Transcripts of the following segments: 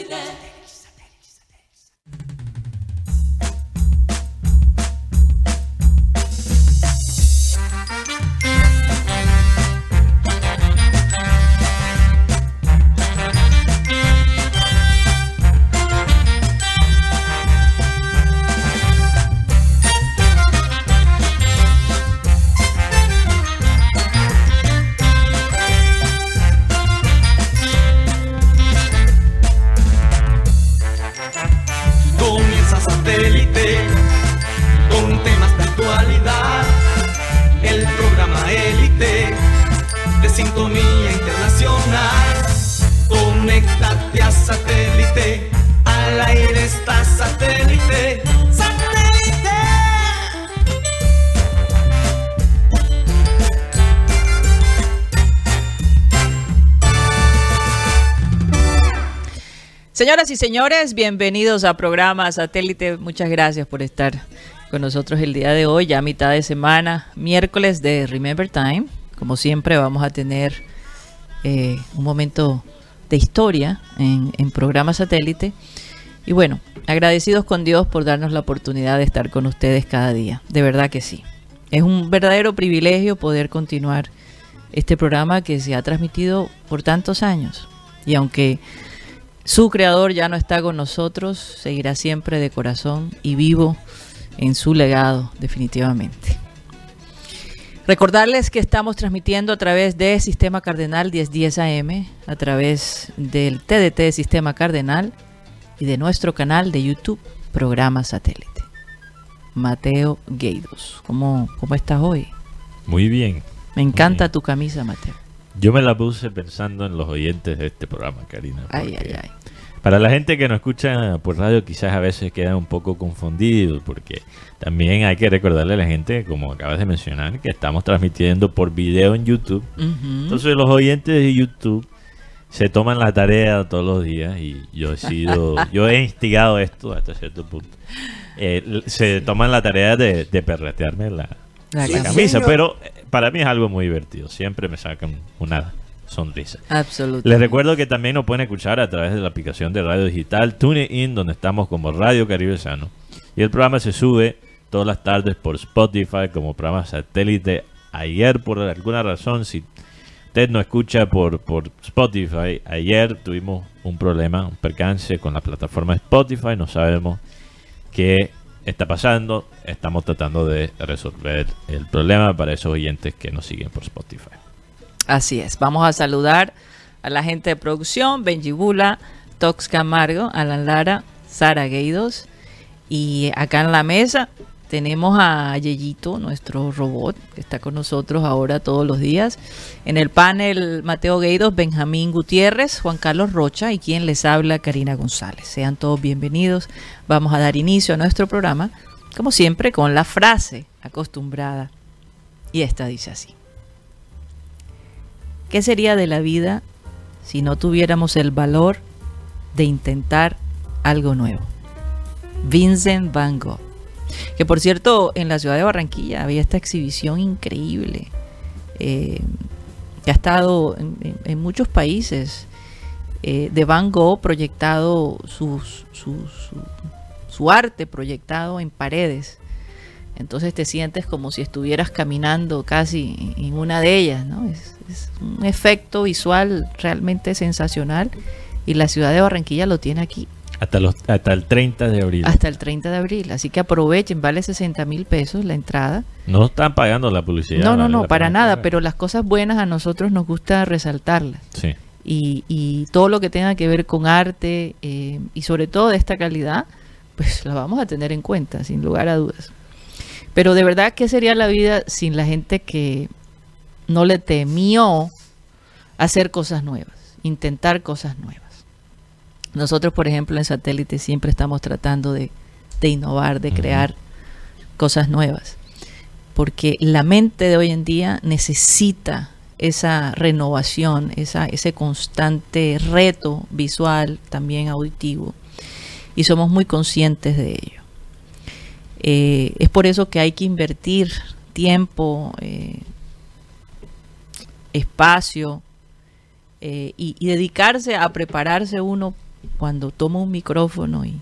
with that. Señoras y señores, bienvenidos a programa Satélite. Muchas gracias por estar con nosotros el día de hoy, ya mitad de semana, miércoles de Remember Time. Como siempre, vamos a tener eh, un momento de historia en, en programa Satélite. Y bueno, agradecidos con Dios por darnos la oportunidad de estar con ustedes cada día. De verdad que sí. Es un verdadero privilegio poder continuar este programa que se ha transmitido por tantos años. Y aunque su creador ya no está con nosotros, seguirá siempre de corazón y vivo en su legado, definitivamente. Recordarles que estamos transmitiendo a través de Sistema Cardenal 1010 AM, a través del TDT Sistema Cardenal y de nuestro canal de YouTube, Programa Satélite. Mateo Gueidos, ¿cómo, cómo estás hoy? Muy bien. Me encanta tu camisa, Mateo. Yo me la puse pensando en los oyentes de este programa, Karina. Ay, ay, ay. Para la gente que no escucha por radio quizás a veces queda un poco confundido porque también hay que recordarle a la gente, como acabas de mencionar, que estamos transmitiendo por video en YouTube. Entonces los oyentes de YouTube se toman la tarea todos los días y yo he sido, yo he instigado esto hasta cierto punto. Eh, se toman la tarea de, perretearme la, camisa, pero para mí es algo muy divertido. Siempre me sacan una sonrisa. Absolutamente. Les recuerdo que también nos pueden escuchar a través de la aplicación de radio digital TuneIn, donde estamos como Radio Caribe Sano. Y el programa se sube todas las tardes por Spotify como programa satélite. Ayer, por alguna razón, si usted no escucha por, por Spotify, ayer tuvimos un problema, un percance con la plataforma Spotify. No sabemos qué está pasando. Estamos tratando de resolver el problema para esos oyentes que nos siguen por Spotify. Así es. Vamos a saludar a la gente de producción, Benji Bula, Tox Camargo, Alan Lara, Sara Gueidos. Y acá en la mesa tenemos a Yeyito, nuestro robot, que está con nosotros ahora todos los días. En el panel, Mateo Gueidos, Benjamín Gutiérrez, Juan Carlos Rocha y quien les habla, Karina González. Sean todos bienvenidos. Vamos a dar inicio a nuestro programa, como siempre, con la frase acostumbrada. Y esta dice así. ¿Qué sería de la vida si no tuviéramos el valor de intentar algo nuevo? Vincent Van Gogh. Que por cierto, en la ciudad de Barranquilla había esta exhibición increíble eh, que ha estado en, muchos países eh, de Van Gogh proyectado su, su, arte proyectado en paredes. Entonces te sientes como si estuvieras caminando casi en una de ellas, ¿no? Es un efecto visual realmente sensacional y la ciudad de Barranquilla lo tiene aquí. Hasta, los, hasta el 30 de abril. Hasta el 30 de abril. Así que aprovechen, vale 60 mil pesos la entrada. No están pagando la publicidad. No, no, no, para nada, pero las cosas buenas a nosotros nos gusta resaltarlas. Sí. Y, y todo lo que tenga que ver con arte eh, y sobre todo de esta calidad, pues la vamos a tener en cuenta, sin lugar a dudas. Pero de verdad, ¿qué sería la vida sin la gente que no le temió hacer cosas nuevas, intentar cosas nuevas. Nosotros, por ejemplo, en satélite siempre estamos tratando de, innovar, de crear cosas nuevas, porque la mente de hoy en día necesita esa renovación, esa, ese constante reto visual, también auditivo, y somos muy conscientes de ello. Eh, es por eso que hay que invertir tiempo, eh, espacio eh, y, dedicarse a prepararse uno cuando toma un micrófono y,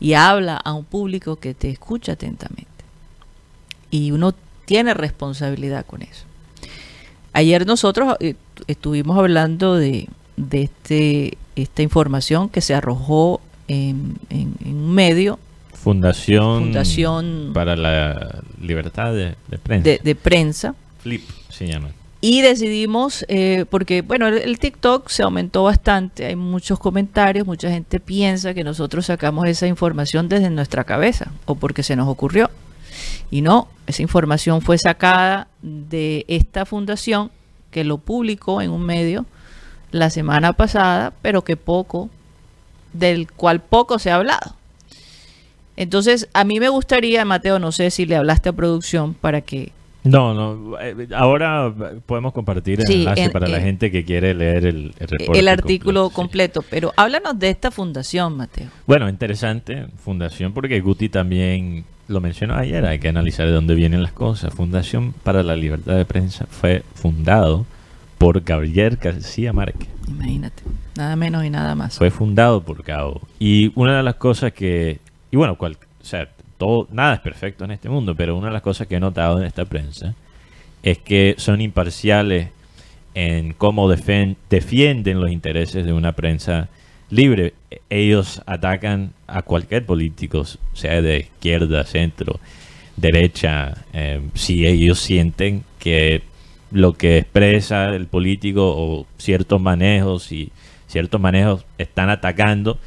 y habla a un público que te escucha atentamente. Y uno tiene responsabilidad con eso. Ayer nosotros eh, estuvimos hablando de, de este, esta información que se arrojó en, un medio. Fundación, Fundación para la Libertad de, Prensa. De, prensa. Flip se llama. Y decidimos, eh, porque bueno, el, TikTok se aumentó bastante, hay muchos comentarios, mucha gente piensa que nosotros sacamos esa información desde nuestra cabeza o porque se nos ocurrió. Y no, esa información fue sacada de esta fundación que lo publicó en un medio la semana pasada, pero que poco, del cual poco se ha hablado. Entonces, a mí me gustaría, Mateo, no sé si le hablaste a producción para que... No, no, eh, ahora podemos compartir el enlace para la gente que quiere leer el, el, el artículo completo, pero háblanos de esta fundación, Mateo. Bueno, interesante fundación porque Guti también lo mencionó ayer, hay que analizar de dónde vienen las cosas. Fundación para la Libertad de Prensa fue fundado por Gabriel García Márquez. Imagínate, nada menos y nada más. Fue fundado por Gabo. Y una de las cosas que, y bueno, cual, o sea, todo, nada es perfecto en este mundo, pero una de las cosas que he notado en esta prensa es que son imparciales en cómo defienden los intereses de una prensa libre. Ellos atacan a cualquier político, sea de izquierda, centro, derecha, eh, si ellos sienten que lo que expresa el político o ciertos manejos y ciertos manejos están atacando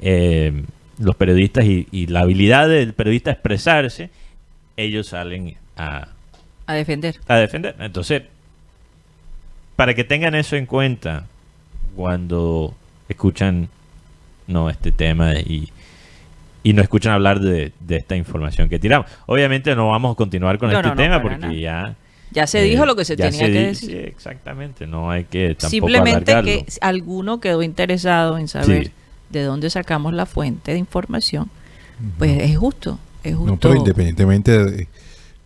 eh, los periodistas y, la habilidad del periodista expresarse, ellos salen a, a defender. A defender. Entonces, para que tengan eso en cuenta cuando escuchan no este tema y, y no escuchan hablar de, esta información que tiramos. Obviamente no vamos a continuar con este tema porque ya ya se dijo lo que se tenía que decir. Sí, exactamente, no hay que tampoco Simplemente que alguno quedó interesado en saber de dónde sacamos la fuente de información, pues es justo, es justo. No, pero independientemente, de,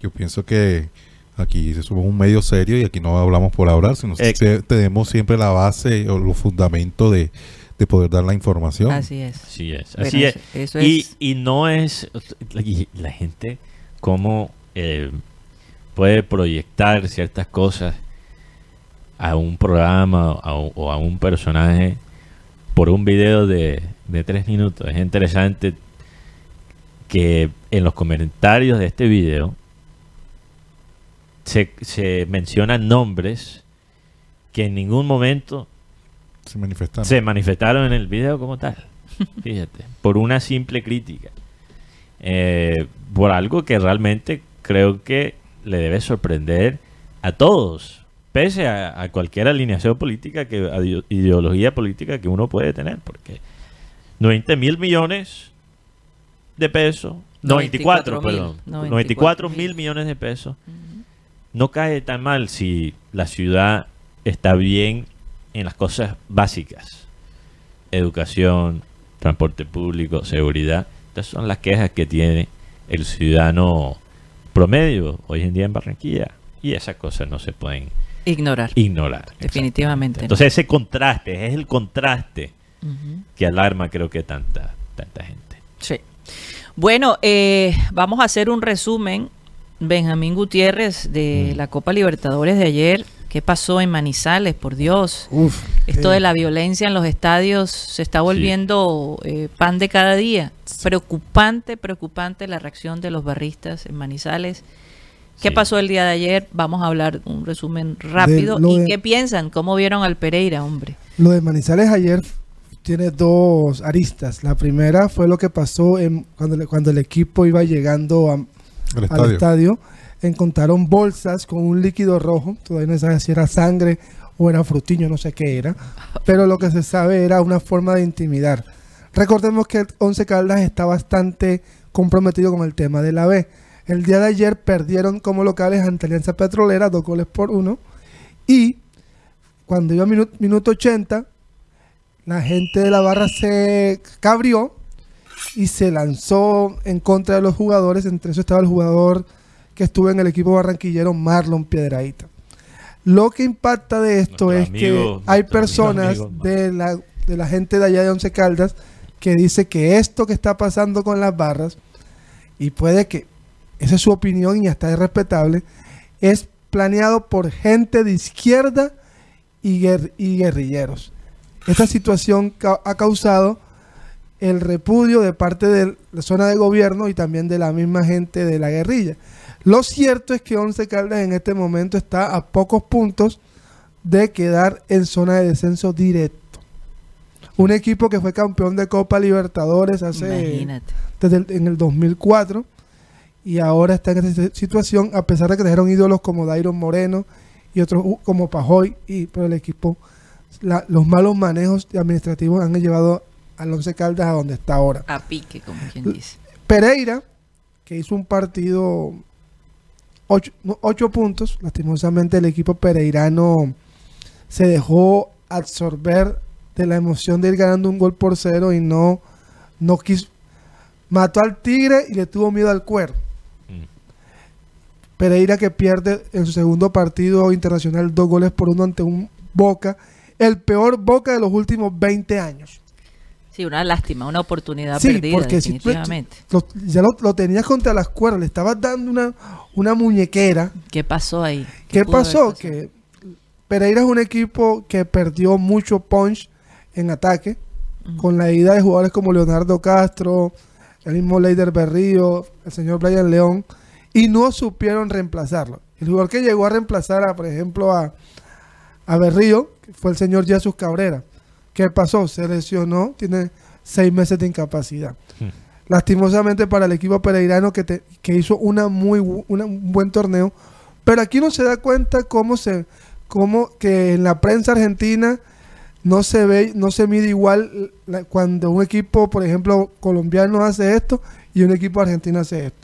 yo pienso que aquí somos un medio serio y aquí no hablamos por hablar, sino que tenemos siempre la base o los fundamentos de, poder dar la información. Así es. Así es. Así es. y, y no es la, gente como... Eh, puede proyectar ciertas cosas a un programa o a un personaje por un video de, tres minutos. Es interesante que en los comentarios de este video se, se mencionan nombres que en ningún momento se manifestaron. se manifestaron en el video como tal. Fíjate, por una simple crítica. Eh, por algo que realmente creo que le debe sorprender a todos, pese a, cualquier alineación política, que, a ideología política que uno puede tener, porque 90 mil millones de pesos, 94, perdón, 94 mil millones de pesos, no cae tan mal si la ciudad está bien en las cosas básicas, educación, transporte público, seguridad. Estas son las quejas que tiene el ciudadano promedio hoy en día en Barranquilla y esas cosas no se pueden ignorar. Ignorar. Definitivamente. Entonces ese contraste, es el contraste que alarma creo que tanta, tanta gente. Sí. Bueno, eh, vamos a hacer un resumen, Benjamín Gutiérrez, de mm. la Copa Libertadores de ayer. ¿Qué pasó en Manizales? Por Dios. Esto de la violencia en los estadios se está volviendo eh, pan de cada día. Preocupante, preocupante la reacción de los barristas en Manizales. ¿Qué pasó el día de ayer? Vamos a hablar un resumen rápido. ¿Y qué piensan? ¿Cómo vieron al Pereira, hombre? Lo de Manizales ayer tiene dos aristas. La primera fue lo que pasó en, cuando, cuando el equipo iba llegando al estadio encontraron bolsas con un líquido rojo, todavía no se sabe si era sangre o era frutiño, no sé qué era, pero lo que se sabe era una forma de intimidar. Recordemos que Once Caldas está bastante comprometido con el tema de la B. El día de ayer perdieron como locales ante Alianza Petrolera, dos goles por uno, y cuando iba a minuto, minuto 80, la gente de la barra se cabrió y se lanzó en contra de los jugadores, entre eso estaba el jugador que estuvo en el equipo barranquillero Marlon Piedraíta. Lo que impacta de esto es que hay personas de la de la gente de allá de Once Caldas que dice que esto que está pasando con las barras, y puede que, esa es su opinión y hasta es respetable, es planeado por gente de izquierda y, y guerrilleros. Esta situación ha causado el repudio de parte de la zona de gobierno y también de la misma gente de la guerrilla. Lo cierto es que Once Caldas en este momento está a pocos puntos de quedar en zona de descenso directo. Un equipo que fue campeón de Copa Libertadores hace desde en el 2004 y ahora está en esta situación a pesar de que trajeron ídolos como Dairon Moreno y otros como Pajoy y pero el equipo los malos manejos administrativos han llevado al Once Caldas a donde está ahora. A pique, como quien dice. Pereira, que hizo un partido ocho, puntos, lastimosamente el equipo pereirano se dejó absorber de la emoción de ir ganando un gol por cero y no, no quiso. Mató al Tigre y le tuvo miedo al cuero. Pereira que pierde en su segundo partido internacional dos goles por uno ante un Boca, el peor Boca de los últimos 20 años. Sí, una lástima, una oportunidad perdida, porque definitivamente. ya lo, tenías contra las cuerdas, le estabas dando una, una muñequera. ¿Qué pasó ahí? ¿Qué, pasó? Que Pereira es un equipo que perdió mucho punch en ataque, con la ida de jugadores como Leonardo Castro, el mismo Leider Berrío, el señor Brian León, y no supieron reemplazarlo. El jugador que llegó a reemplazar, a, por ejemplo, a, a Berrío, fue el señor Jesús Cabrera ¿Qué pasó? Se lesionó, tiene seis meses de incapacidad. Hmm. Lastimosamente para el equipo pereirano que, que hizo una muy, un buen torneo, pero aquí no se da cuenta cómo se, cómo que en la prensa argentina no se ve, no se mide igual cuando un equipo, por ejemplo, colombiano hace esto y un equipo argentino hace esto.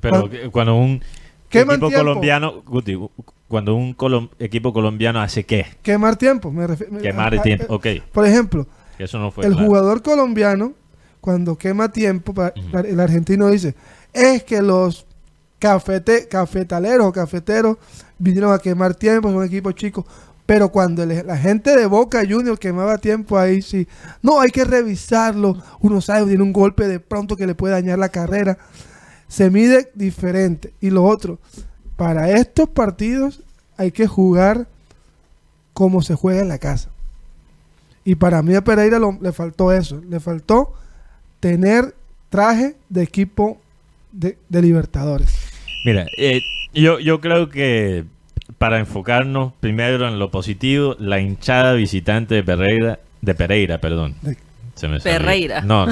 Pero cuando, un equipo colombiano, cuando un equipo colombiano hace qué? Quemar tiempo. Me Quemar tiempo, ok. Por ejemplo, el jugador colombiano, cuando quema tiempo, el argentino dice, es que los cafete, cafetaleros o cafeteros vinieron a quemar tiempo, son equipos chicos. Pero cuando la gente de Boca Junior quemaba tiempo ahí, sí. No, hay que revisarlo. Uno sabe, tiene un golpe de pronto que le puede dañar la carrera. Se mide diferente. Y lo otro, para estos partidos hay que jugar como se juega en la casa. Y para mí a Pereira le faltó eso, le faltó tener traje de equipo de, Libertadores. Mira, eh, yo, yo creo que para enfocarnos primero en lo positivo, la hinchada visitante de Pereira, de Pereira, perdón. Se me Pereira. No,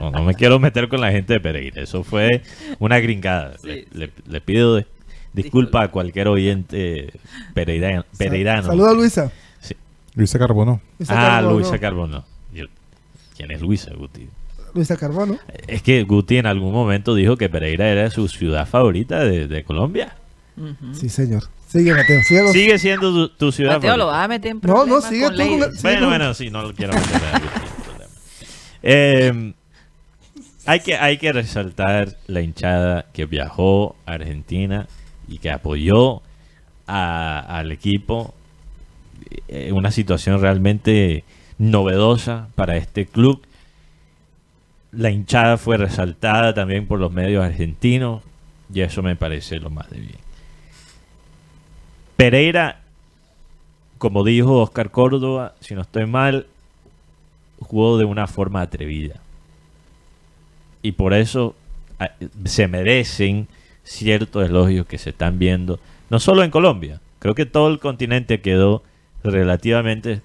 no, me quiero meter con la gente de Pereira. Eso fue una gringada. Le, pido Disculpa a cualquier oyente pereirano. pereirano. Saluda a Luisa. Luisa Carbono. ah, Luisa Carbono. ¿Quién es Luisa, Guti? Luisa Carbono. Es que Guti en algún momento dijo que Pereira era su ciudad favorita de, Colombia. Sí, señor. Sigue, Mateo. Sigue, sigue siendo tu, ciudad Mateo lo va a meter en No, no, sigue tú. Con bueno, bueno, sí, no lo quiero meter eh, hay, que, hay que resaltar la hinchada que viajó a Argentina y que apoyó al equipo en una situación realmente novedosa para este club. La hinchada fue resaltada también por los medios argentinos y eso me parece lo más de bien. Pereira, como dijo Oscar Córdoba, si no estoy mal, jugó de una forma atrevida. Y por eso ah, se merecen ciertos elogios que se están viendo, no solo en Colombia, creo que todo el continente quedó relativamente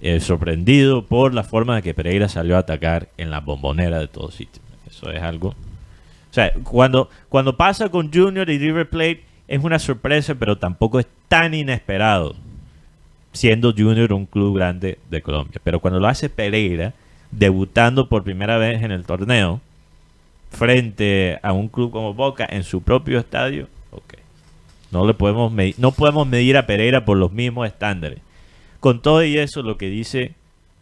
eh, sorprendido por la forma de que Pereira salió a atacar en la bombonera de todos sitios. Eso es algo... O sea, cuando, cuando pasa con Junior y River Plate es una sorpresa, pero tampoco es tan inesperado, siendo Junior un club grande de Colombia. Pero cuando lo hace Pereira, debutando por primera vez en el torneo, frente a un club como Boca en su propio estadio, ok. No le podemos medir, no podemos medir a Pereira por los mismos estándares. Con todo y eso, lo que dice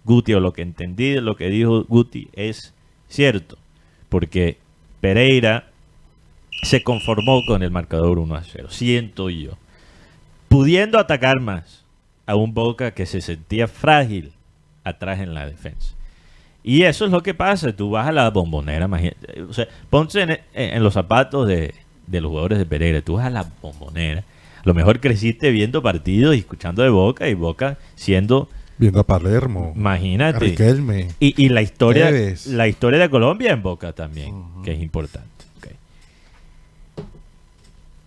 Guti o lo que entendí de lo que dijo Guti es cierto, porque Pereira se conformó con el marcador 1 a 0. Siento yo. Pudiendo atacar más a un Boca que se sentía frágil atrás en la defensa. Y eso es lo que pasa. Tú vas a la bombonera, O sea, ponte en, los zapatos de, de, los jugadores de Pereira. Tú vas a la bombonera. A lo mejor creciste viendo partidos y escuchando de Boca y Boca siendo... Viendo a Palermo. Imagínate. Y, y, la historia la historia de Colombia en Boca también, que es importante.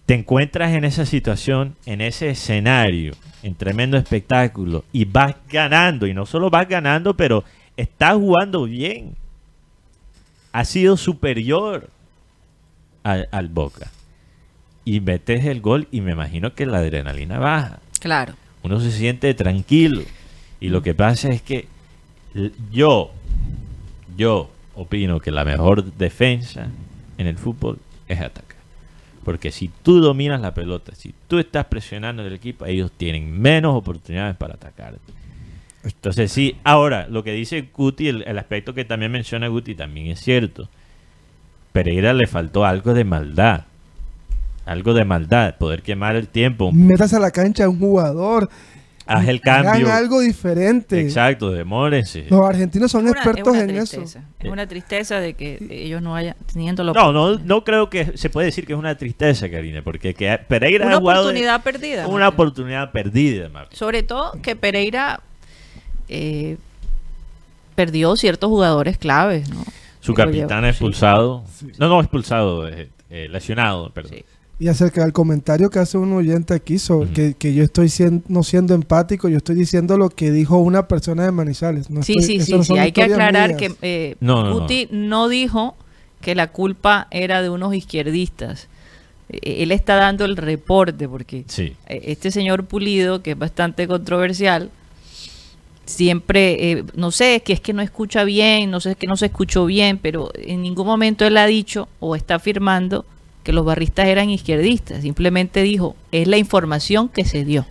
Te encuentras en esa situación, en ese escenario, en tremendo espectáculo, y vas ganando. Y no solo vas ganando, pero está jugando bien. Ha sido superior al, Boca. Y metes el gol y me imagino que la adrenalina baja. Claro. Uno se siente tranquilo. Y lo que pasa es que yo, yo opino que la mejor defensa en el fútbol es atacar. Porque si tú dominas la pelota, si tú estás presionando el equipo, ellos tienen menos oportunidades para atacarte. Entonces sí, ahora, lo que dice Guti, el, aspecto que también menciona Guti también es cierto. Pereira le faltó algo de maldad. Algo de maldad, poder quemar el tiempo. Metas a la cancha a un jugador. Haz el cambio. Hagan algo diferente. Exacto, demórense. Los argentinos son expertos en eso. Es una tristeza de que ellos no hayan teniendo la No, no, no creo que se puede decir que es una tristeza, Karina, porque que Pereira una oportunidad perdida. Una oportunidad perdida, Sobre todo que Pereira eh, perdió ciertos jugadores claves, ¿no? Su capitán expulsado. No, no, expulsado, eh, eh, lesionado, perdón. Y acerca del comentario que hace un oyente aquí sobre que, yo estoy siendo, no siendo empático, yo estoy diciendo lo que dijo una persona de Manizales. sí, sí, sí, sí, hay que aclarar que eh, no, dijo que la culpa era de unos izquierdistas. él está dando el reporte porque este señor Pulido, que es bastante controversial, siempre, eh, no sé, que es que no escucha bien, no sé, que no se escuchó bien, pero en ningún momento él ha dicho o está afirmando que los barristas eran izquierdistas, simplemente dijo, es la información que se dio.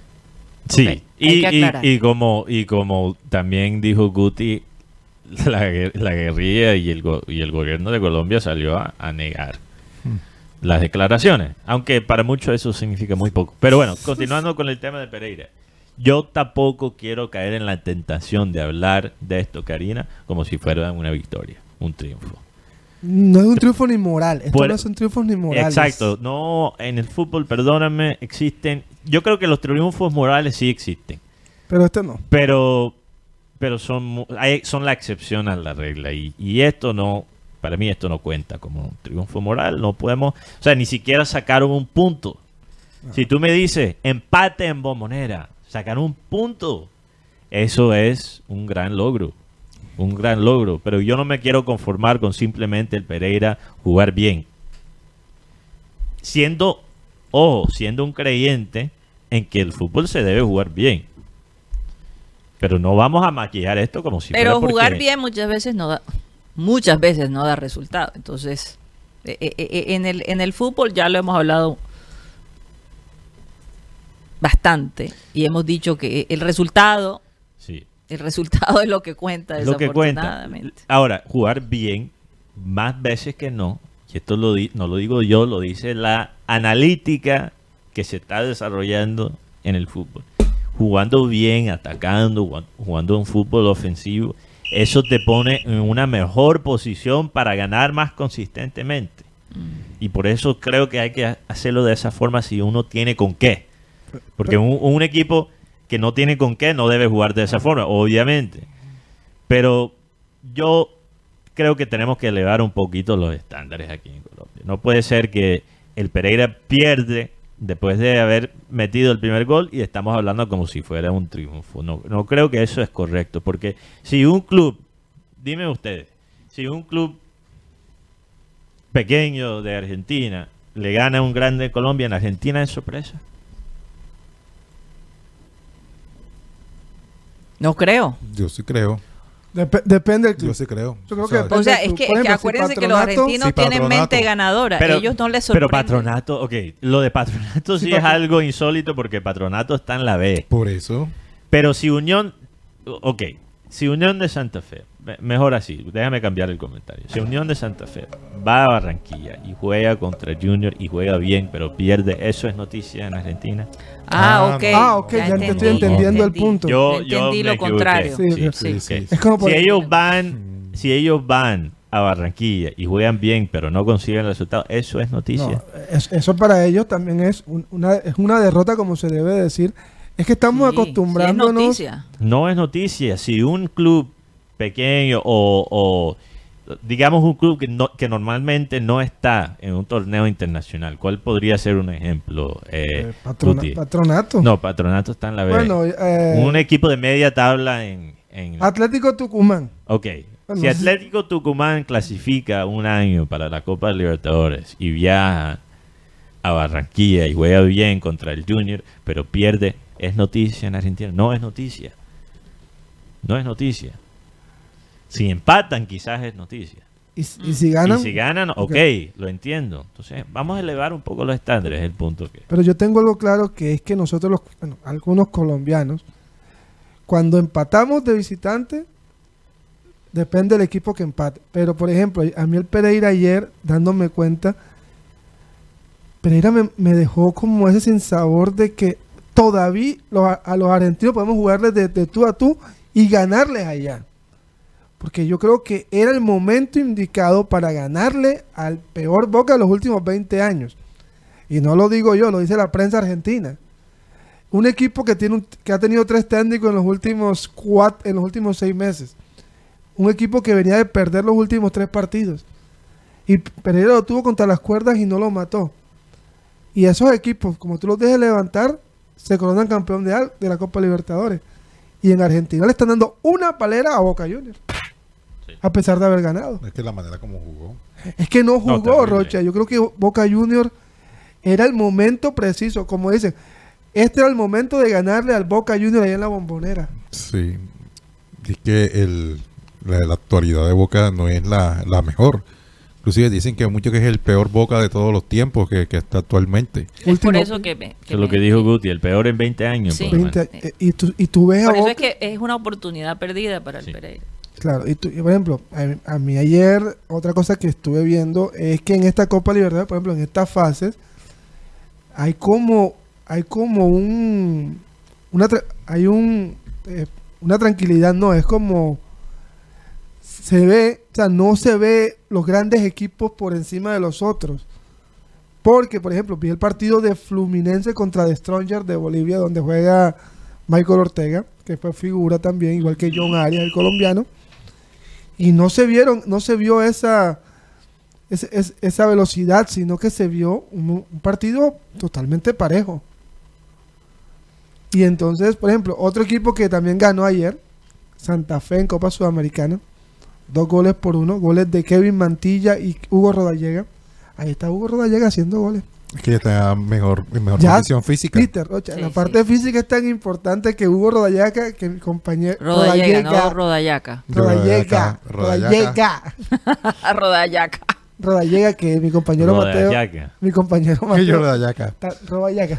Sí, y, como, y como también dijo Guti, la, guerrilla y el, y el gobierno de Colombia salió a, negar hmm. las declaraciones, aunque para muchos eso significa muy poco. Pero bueno, continuando con el tema de Pereira. Yo tampoco quiero caer en la tentación de hablar de esto, Karina, como si fuera una victoria, un triunfo. No es un triunfo ni moral. Esto no son triunfos ni morales. Exacto. No, en el fútbol, perdóname, existen. Yo creo que los triunfos morales sí existen. Pero este no. Pero, pero son, son la excepción a la regla. Y, y esto no, para mí esto no cuenta como un triunfo moral. No podemos, o sea, ni siquiera sacaron un punto. Si tú me dices empate en bombonera, sacar un punto. Eso es un gran logro. Un gran logro. Pero yo no me quiero conformar con simplemente el Pereira jugar bien. Siendo, ojo, siendo un creyente en que el fútbol se debe jugar bien. Pero no vamos a maquillar esto como si Pero jugar bien muchas veces no da muchas veces no da resultado. Entonces, eh, eh, eh, en, el, en el fútbol ya lo hemos hablado bastante y hemos dicho que el resultado. El resultado es lo que cuenta lo que cuenta. ahora jugar bien más veces que no y esto lo no lo digo yo lo dice la analítica que se está desarrollando en el fútbol. Jugando bien atacando jugando un fútbol ofensivo eso te pone en una mejor posición para ganar más consistentemente. Mm. y por eso creo que hay que hacerlo de esa forma si uno tiene con qué. Porque un, equipo que no tiene con qué no debe jugar de esa forma, obviamente. Pero yo creo que tenemos que elevar un poquito los estándares aquí en Colombia. No puede ser que el Pereira pierde después de haber metido el primer gol y estamos hablando como si fuera un triunfo. No, no creo que eso es correcto, porque si un club, dime ustedes, si un club pequeño de Argentina le gana a un grande de Colombia, en Argentina es sorpresa. No creo. Yo sí creo. depende del club. Yo sí creo. o sea, es que, acuérdense que los argentinos tienen mente ganadora. Ellos no les sorprende. Pero patronato, ok. Lo de patronato sí, es algo insólito porque patronato está en la B. Por eso. Pero si Unión, ok. Si Unión de Santa Fe mejor así, déjame cambiar el comentario. Si Unión de Santa Fe va a Barranquilla y juega contra Junior y juega bien, pero pierde, ¿eso es noticia en Argentina? Ah, ah ok. Ah, ok, ya, te estoy entendiendo el punto. Yo, entendí lo contrario. si ellos van, si ellos van a Barranquilla y juegan bien, pero no consiguen el resultado, eso es noticia. eso para ellos también es una, es una derrota, como se debe decir. Es que estamos acostumbrándonos. no es noticia. Si un club pequeño o, digamos un club que, no, que normalmente no está en un torneo internacional, ¿cuál podría ser un ejemplo? Eh, eh, patronato. No, Patronato está en la B. Eh, un equipo de media tabla en, Atlético Tucumán. Ok. si Atlético Tucumán clasifica un año para la Copa Libertadores y viaja a Barranquilla y juega bien contra el Junior, pero pierde, ¿es noticia en Argentina? No es noticia. No es noticia. Si empatan, quizás es noticia. ¿Y, si ganan? Y si ganan, ok, lo entiendo. Entonces, vamos a elevar un poco los estándares, es el punto que... Pero yo tengo algo claro que es que nosotros, los, bueno, algunos colombianos, cuando empatamos de visitante, depende del equipo que empate. Pero, por ejemplo, a mí el Pereira ayer, dándome cuenta, Pereira me, dejó como ese sinsabor de que todavía a los argentinos podemos jugarles de, de tú a tú y ganarles allá. Porque yo creo que era el momento indicado para ganarle al peor Boca de los últimos 20 años. Y no lo digo yo, lo dice la prensa argentina. Un equipo que, tiene que ha tenido tres técnicos en los últimos cuatro, en los últimos seis meses. Un equipo que venía de perder los últimos tres partidos. Y Pereira lo tuvo contra las cuerdas y no lo mató. Y esos equipos, como tú los dejes levantar, se coronan campeón de, de la Copa Libertadores. Y en Argentina le están dando una palera a Boca Juniors a pesar de haber ganado. Es que la manera como jugó. Es que no jugó, Rocha. Yo creo que Boca Junior era el momento preciso, como dicen. Este era el momento de ganarle al Boca Junior ahí en la bombonera. Sí. Es que el, la, actualidad de Boca no es la, mejor. Inclusive dicen que mucho que es el peor Boca de todos los tiempos que, está actualmente. Es por eso que, es lo que dijo Guti, el peor en 20 años. Eh, y, tú, y tú ves por eso es que es una oportunidad perdida para el Pereira. Claro, y, por ejemplo, a, mí ayer otra cosa que estuve viendo es que en esta Copa Libertad, por ejemplo, en estas fases, hay como, hay como un, una, hay un, eh, una tranquilidad, no, es como, se ve, o sea, no se ve los grandes equipos por encima de los otros. Porque, por ejemplo, vi el partido de Fluminense contra The Stronger de Bolivia, donde juega Michael Ortega, que fue figura también, igual que John Arias, el colombiano y no se vieron, no se vio esa, esa, velocidad, sino que se vio un, partido totalmente parejo. Y entonces, por ejemplo, otro equipo que también ganó ayer, Santa Fe en Copa Sudamericana, dos goles por uno, goles de Kevin Mantilla y Hugo Rodallega. Ahí está Hugo Rodallega haciendo goles. Es que ya está mejor, en mejor condición física. la parte física es tan importante que Hugo Rodayaca, que mi compañero. Rodallega, no Rodayaca. Rodallega. Rodallega. Rodayaca. Rodallega, que mi compañero Mateo. Mi compañero Mateo. Rodayaca. Rodayaca.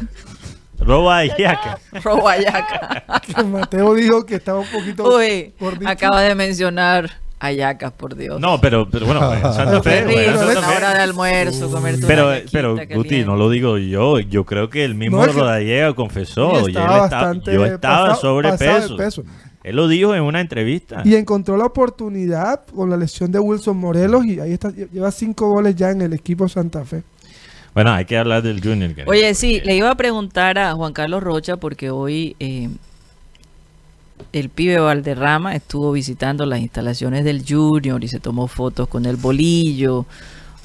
Robayaca. Robayaca. que Mateo dijo que estaba un poquito. Uy, acaba de mencionar Ayacas, por Dios. No, pero, pero bueno, Santa Fe. hora de almuerzo, comer Pero, pero Guti, no lo digo yo. Yo creo que el mismo no, Rodallega confesó. yo estaba sobrepeso. Él lo dijo en una entrevista. Y encontró la oportunidad con la lesión de Wilson Morelos y ahí está, lleva cinco goles ya en el equipo Santa Fe. Bueno, hay que hablar del Junior. Oye, sí, le iba a preguntar a Juan Carlos Rocha porque hoy eh, el pibe Valderrama estuvo visitando las instalaciones del Junior y se tomó fotos con el bolillo,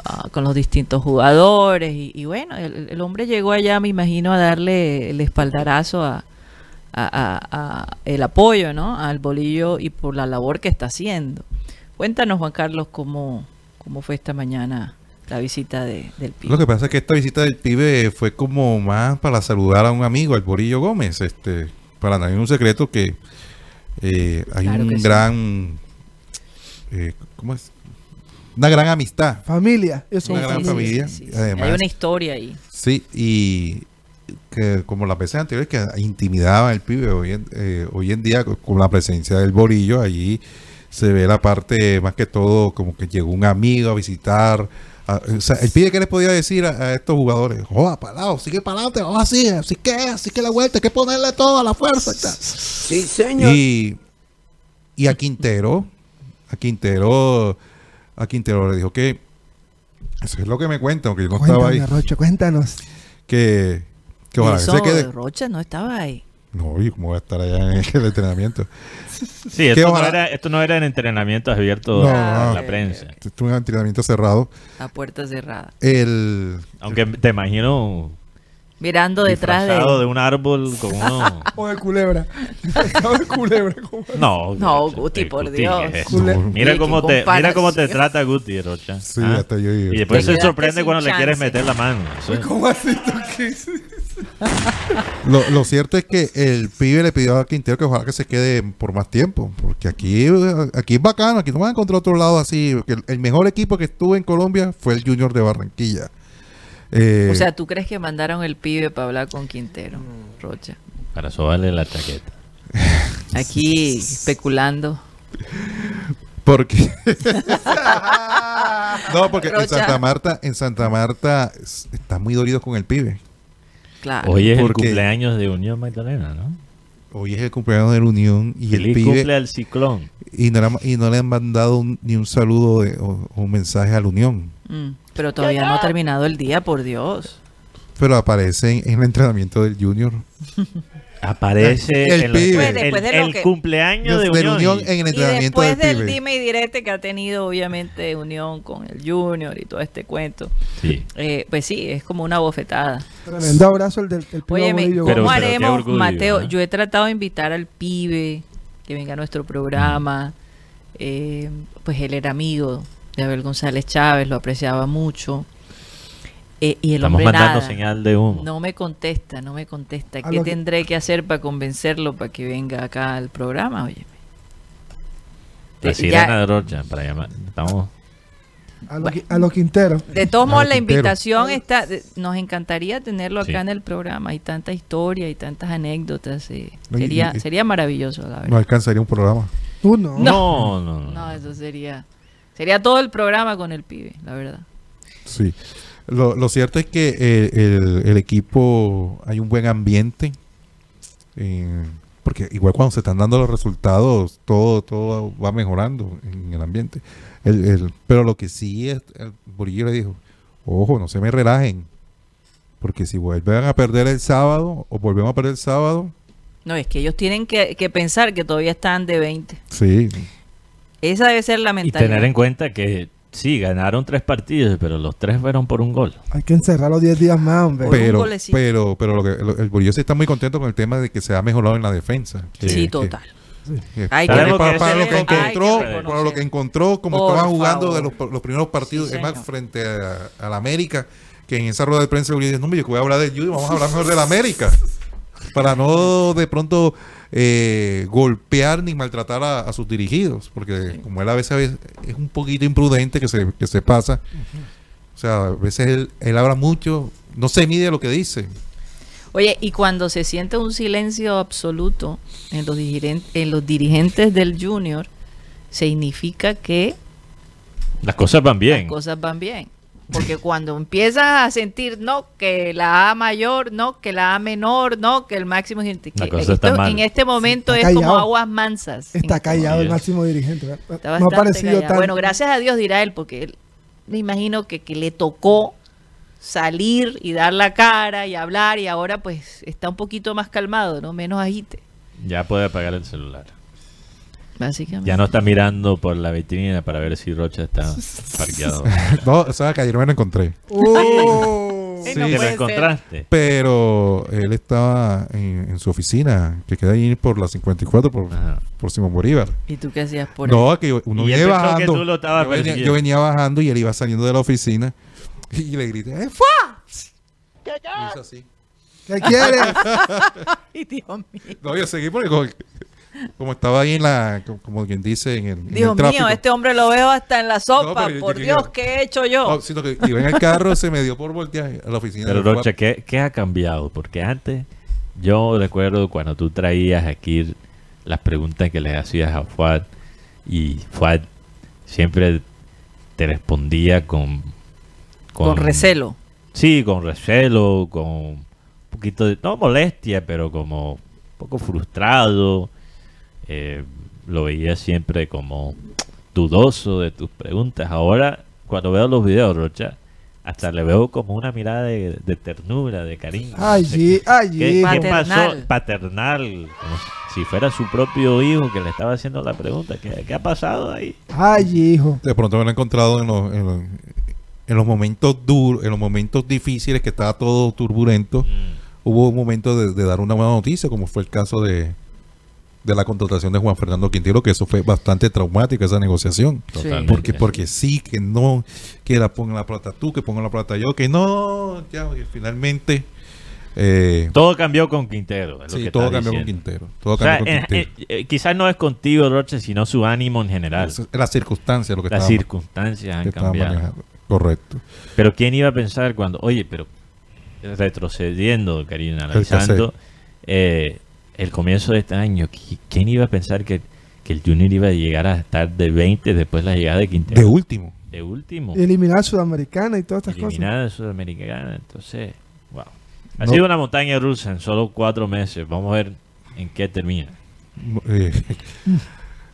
ah, con los distintos jugadores. Y, bueno, el, hombre llegó allá, me imagino, a darle el espaldarazo a, el apoyo ¿no? al bolillo y por la labor que está haciendo. Cuéntanos, Juan Carlos, cómo, fue esta mañana la visita de, del pibe. Lo que pasa es que esta visita del pibe fue como más para saludar a un amigo, al Bolillo Gómez. Este, para nadie un secreto que eh, hay un gran, eh, ¿cómo es? Una gran amistad. Familia, Una gran familia. hay una historia ahí. Sí, y que como las veces anteriores que intimidaba al pibe, hoy en, eh, hoy en día con la presencia del Borillo, allí se ve la parte más que todo como que llegó un amigo a visitar. O sea, el pide que les podía decir a, estos jugadores, joda, parado, sigue para adelante, vamos así, así que, así que la vuelta, hay que ponerle toda la fuerza. Sí, señor. Y, y a Quintero, a Quintero, a Quintero le dijo que, eso es lo que me cuentan, aunque yo no estaba ahí. Rocha, cuéntanos. Que, que ojalá se quede. Rocha no estaba ahí. No, y cómo va a estar allá en el entrenamiento. Sí, esto no, era, esto no era en entrenamiento abierto a la prensa. Esto es un entrenamiento cerrado. A puerta cerrada. El, Aunque te imagino mirando detrás de... de un árbol con uno... o de culebra. de culebra. No, no, Guti, por Dios. mira cómo te, mira cómo te trata Guti, Rocha. Sí, ¿Ah? hasta yo, Y después se sorprende cuando le quieres meter la mano. ¿Cómo así tú qué? lo, lo cierto es que el pibe le pidió a Quintero que ojalá que se quede por más tiempo. Porque aquí, aquí es bacano, aquí no van a encontrar otro lado así. El, el mejor equipo que estuvo en Colombia fue el Junior de Barranquilla. Eh, o sea, ¿tú crees que mandaron el pibe para hablar con Quintero, Rocha? Para sobarle la chaqueta. Aquí especulando. Porque no, porque en Santa Marta, en Santa Marta están muy dolidos con el pibe. Claro. Hoy es el cumpleaños de Unión Magdalena, ¿no? Hoy es el cumpleaños de la Unión y el pibe cumple al ciclón. Y no, y no le han mandado ni un saludo o, un mensaje a la Unión. Mm. Pero todavía no ha terminado el día, por Dios. Pero aparece en, el entrenamiento del Junior. Aparece el, el, cumpleaños de, Unión. en el entrenamiento y después del, dime y direte que ha tenido obviamente Unión con el Junior y todo este cuento. Sí. Eh, pues sí, es como una bofetada. Tremendo abrazo el del el Óyeme, ¿cómo haremos, Mateo? Yo he tratado de invitar al pibe que venga a nuestro programa. Eh, pues él era amigo de Abel González Chávez, lo apreciaba mucho. Eh, y el Estamos mandando señal de humo. No me contesta, no me contesta. ¿Qué tendré que... hacer para convencerlo para que venga acá al programa? Oye. La sirena de Rocha, para llamar. Estamos... A los lo Quinteros. De todos modos, la invitación está. Nos encantaría tenerlo acá en el programa. Hay tanta historia y tantas anécdotas. Eh, sería, sería maravilloso, la verdad. No alcanzaría un programa. Uno. no, no, no. No, eso sería. Sería todo el programa con el pibe, la verdad. Sí. Lo, cierto es que el, equipo, hay un buen ambiente. Eh, porque igual cuando se están dando los resultados, todo, todo va mejorando en el ambiente. El, pero lo que sí es, el Borillo le dijo, ojo, no se me relajen. Porque si vuelven a perder el sábado, o volvemos a perder el sábado. No, es que ellos tienen que, que pensar que todavía están de 20. Sí. Esa debe ser la mentalidad. Y tener en cuenta que sí, ganaron tres partidos, pero los tres fueron por un gol. Hay que encerrar los 10 días más, hombre. Pero, pero, pero lo que, el Bolillo está muy contento con el tema de que se ha mejorado en la defensa. sí, total. Hay que para, lo que encontró, para lo que encontró, como estaban jugando de los, los, primeros partidos, es más frente a, la América, que en esa rueda de prensa dice, no, yo voy a hablar de Judy, vamos a hablar mejor de la América. para no de pronto eh, golpear ni maltratar a, sus dirigidos, porque como él a veces es un poquito imprudente que se, que se pasa, o sea, a veces él, él habla mucho, no se mide lo que dice. Oye, y cuando se siente un silencio absoluto en los, en los dirigentes del Junior, significa que las cosas van bien. Las cosas van bien. Porque cuando empiezas a sentir, no, que la A mayor, no, que la A menor, no, que el máximo dirigente. en este momento es como aguas mansas. Está callado el máximo dirigente. no ha parecido Bueno, gracias a Dios dirá él, porque él, me imagino que, que le tocó salir y dar la cara y hablar y ahora pues está un poquito más calmado, ¿no? Menos agite. Ya puede apagar el celular. Ya no está mirando por la vitrina para ver si Rocha está parqueado. no, o sea, que ayer me lo encontré. Uh, sí, lo encontraste. Pero él estaba en, su oficina, que queda ahí por la 54, por, por Simón Bolívar. ¿Y tú qué hacías por No, ahí? que uno viene bajando. yo, venía, bajando y él iba saliendo de la oficina y le grité, ¡Eh, ¿Qué, ¿Qué quieres? Ay, Dios mío. No, yo seguí porque como estaba ahí en la, como quien dice, en el. Dios mío, este hombre lo veo hasta en la sopa. por Dios, ¿qué he hecho yo? No, sino que iba en el carro, se me dio por voltear a la oficina. Pero, Rocha, ¿qué, ¿qué ha cambiado? Porque antes, yo recuerdo cuando tú traías aquí las preguntas que le hacías a Fuad y fue siempre te respondía con, con, recelo. Sí, con recelo, con un poquito de, no molestia, pero como un poco frustrado. Eh, lo veía siempre como dudoso de tus preguntas. Ahora, cuando veo los videos, Rocha, hasta le veo como una mirada de, ternura, de cariño. Ay, sí, ay, ¿Qué, pasó? Paternal, como si fuera su propio hijo que le estaba haciendo la pregunta. ¿Qué, ha pasado ahí? Ay, hijo. De pronto me lo he encontrado en los, en los, momentos duros, en los momentos difíciles que estaba todo turbulento. Mm. Hubo un momento de dar una buena noticia, como fue el caso de, de la contratación de Juan Fernando Quintero, que eso fue bastante traumática esa negociación. Porque, porque sí, que no, que la ponga la plata tú, que ponga la plata yo, que no, ya, finalmente... Eh, todo cambió con Quintero. sí, todo cambió con Quintero. Todo quizás no es contigo, Roche, sino su ánimo en general. Es, las circunstancias lo que Las circunstancias han cambiado. Correcto. Pero ¿quién iba a pensar cuando, oye, pero retrocediendo, Karina, analizando, eh, el comienzo de este año, ¿quién iba a pensar que, el Junior iba a llegar a estar de 20 después de la llegada de Quintero? De último. De último. Eliminar a Sudamericana y todas estas cosas. Eliminar a Sudamericana. Entonces, wow. Ha sido una montaña rusa en solo cuatro meses. Vamos a ver en qué termina. Eh,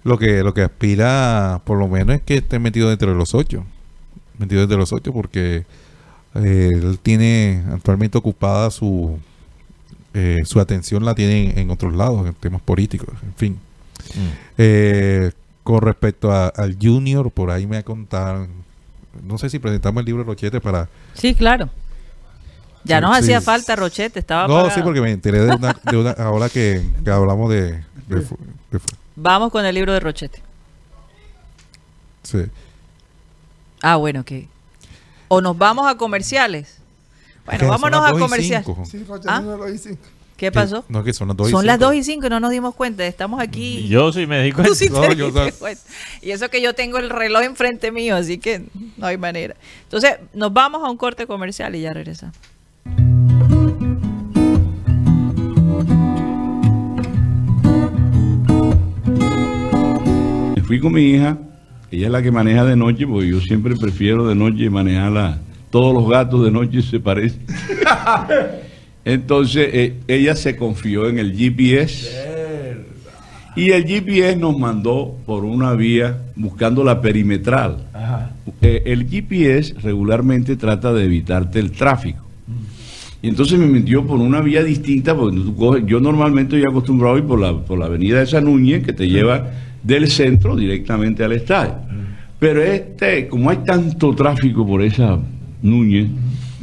lo que lo que aspira, por lo menos, es que esté metido dentro de los ocho. Metido dentro de los ocho porque eh, él tiene actualmente ocupada su eh, su atención la tienen en otros lados, en temas políticos, en fin. Mm. Eh, con respecto al Junior, por ahí me contaron, no sé si presentamos el libro de Rochete para... Sí, claro. Ya nos hacía falta Rochete, estaba... No, sí, porque me enteré de una, ahora que, hablamos de, Vamos con el libro de Rochete. Sí. Ah, bueno, que... O nos vamos a comerciales. Bueno, vámonos a comercial. ¿Ah? ¿Qué pasó? No, que son las 2 y Son las 2 y 5 y no nos dimos cuenta. Estamos aquí. Yo sí me di cuenta. Y eso que yo tengo el reloj enfrente mío, así que no hay manera. Entonces, nos vamos a un corte comercial y ya regresamos. Fui con mi hija, ella es la que maneja de noche, porque yo siempre prefiero de noche manejarla todos los gatos de noche se parecen. Entonces eh, ella se confió en el GPS. Y el GPS nos mandó por una vía buscando la perimetral. Eh, el GPS regularmente trata de evitarte el tráfico. Y entonces me metió por una vía distinta, porque yo normalmente estoy acostumbrado a ir por la, por la avenida de San Núñez, que te lleva del centro directamente al estadio. Pero este, como hay tanto tráfico por esa Núñez.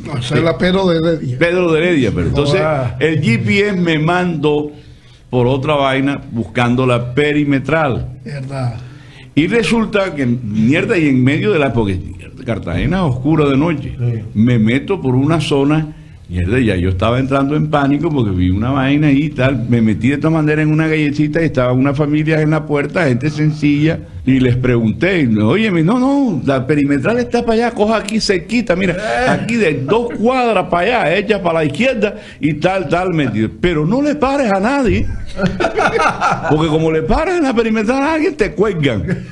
No, esa es la Pedro de Heredia. Pedro de Heredia, pero entonces el GPS me mandó por otra vaina buscando la perimetral. Verdad. Y resulta que mierda y en medio de la porque Cartagena oscura de noche. Me meto por una zona Mierda, ya yo estaba entrando en pánico porque vi una vaina y tal. Me metí de todas maneras en una galletita y estaba una familia en la puerta, gente sencilla. Y les pregunté, oye, no, no, la perimetral está para allá, coja aquí cerquita, mira, aquí de dos cuadras para allá, hecha para la izquierda y tal, tal, metido. Pero no le pares a nadie, porque como le pares en la perimetral a alguien, te cuelgan.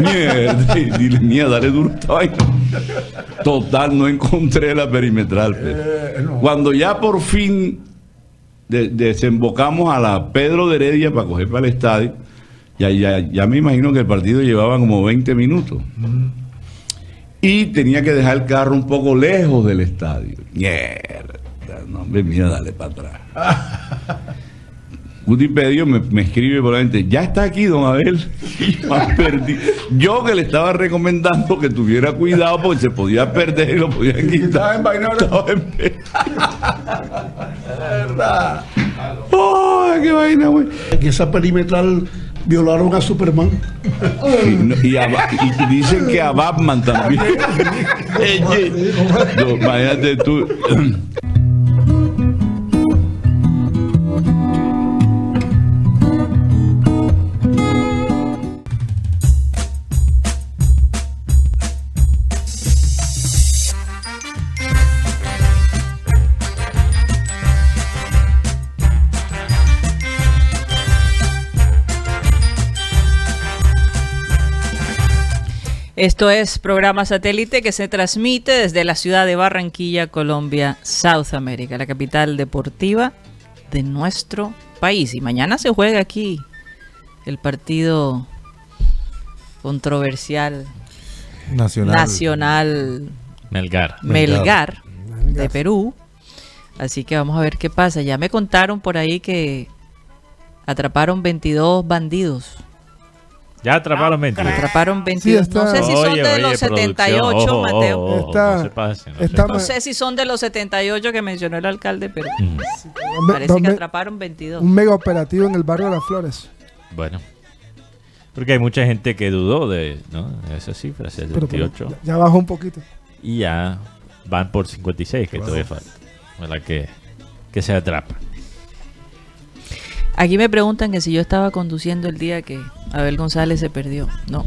mierda, dile, mierda, dale duro esta vaina. Total, no encontré la perimetral. Eh, Cuando ya por fin desembocamos a la Pedro de Heredia para coger para el estadio, ya, ya, ya me imagino que el partido llevaba como 20 minutos. Y tenía que dejar el carro un poco lejos del estadio. Mierda, no, mira, dale para atrás. Wikipedia me, me escribe por la gente, ya está aquí, don Abel. Yo que le estaba recomendando que tuviera cuidado porque se podía perder y lo podían quitar. Estaba en en verdad. ¡Oh, qué vaina, güey! Que esa perimetral violaron a Superman. Y, dicen que a Batman también. imagínate tú. Esto es programa satélite que se transmite desde la ciudad de Barranquilla, Colombia, South America, la capital deportiva de nuestro país. Y mañana se juega aquí el partido controversial nacional, nacional Melgar. Melgar, de Perú. Así que vamos a ver qué pasa. Ya me contaron por ahí que atraparon 22 bandidos ya atraparon 22. Atraparon 22. no sé si son de los 78, Mateo. no, sé si son de los 78 que mencionó el alcalde, pero mm. parece que atraparon 22. Un mega operativo en el barrio de las Flores. Bueno. Porque hay mucha gente que dudó de, ¿no? esa cifra, 78. ya, bajó un poquito. Y ya van por 56, que todavía falta. Que, que se atrapa. Aquí me preguntan que si yo estaba conduciendo el día que Abel González se perdió. No.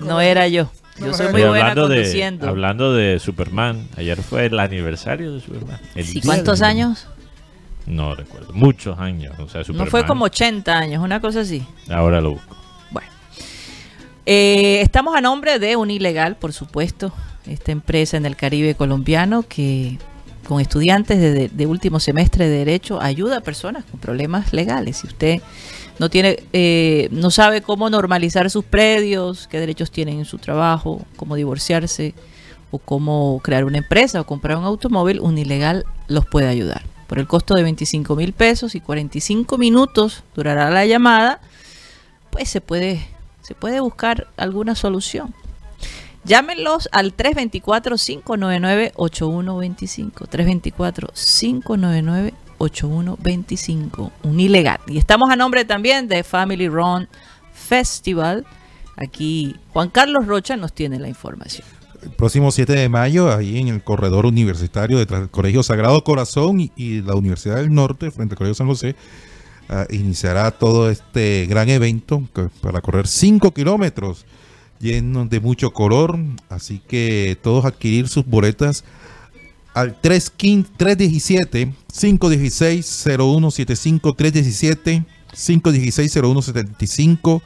no, era yo. Yo soy muy buena hablando conduciendo. De, hablando de Superman, ayer fue el aniversario de Superman. ¿Cuántos años? No recuerdo. Muchos años. O sea, no fue como 80 años, una cosa así. Ahora lo busco. Bueno. Eh, estamos a nombre de un ilegal, por supuesto. Esta empresa en el Caribe colombiano que con estudiantes de, último semestre de Derecho ayuda a personas con problemas legales. Si usted no tiene, eh, no sabe cómo normalizar sus predios, qué derechos tienen en su trabajo, cómo divorciarse o cómo crear una empresa o comprar un automóvil, un ilegal los puede ayudar. Por el costo de 25 mil pesos y 45 minutos durará la llamada, pues se puede, se puede buscar alguna solución. Llámenlos al 324-599-8125. 324-599-8125. Un ilegal. Y estamos a nombre también de Family Run Festival. Aquí Juan Carlos Rocha nos tiene la información. El próximo 7 de mayo, ahí en el corredor universitario del Colegio Sagrado Corazón y, la Universidad del Norte, frente al Colegio San José, ah, iniciará todo este gran evento para correr 5 kilómetros llenos de mucho color. Así que todos adquirir sus boletas al 317 516 0175 317 516 0175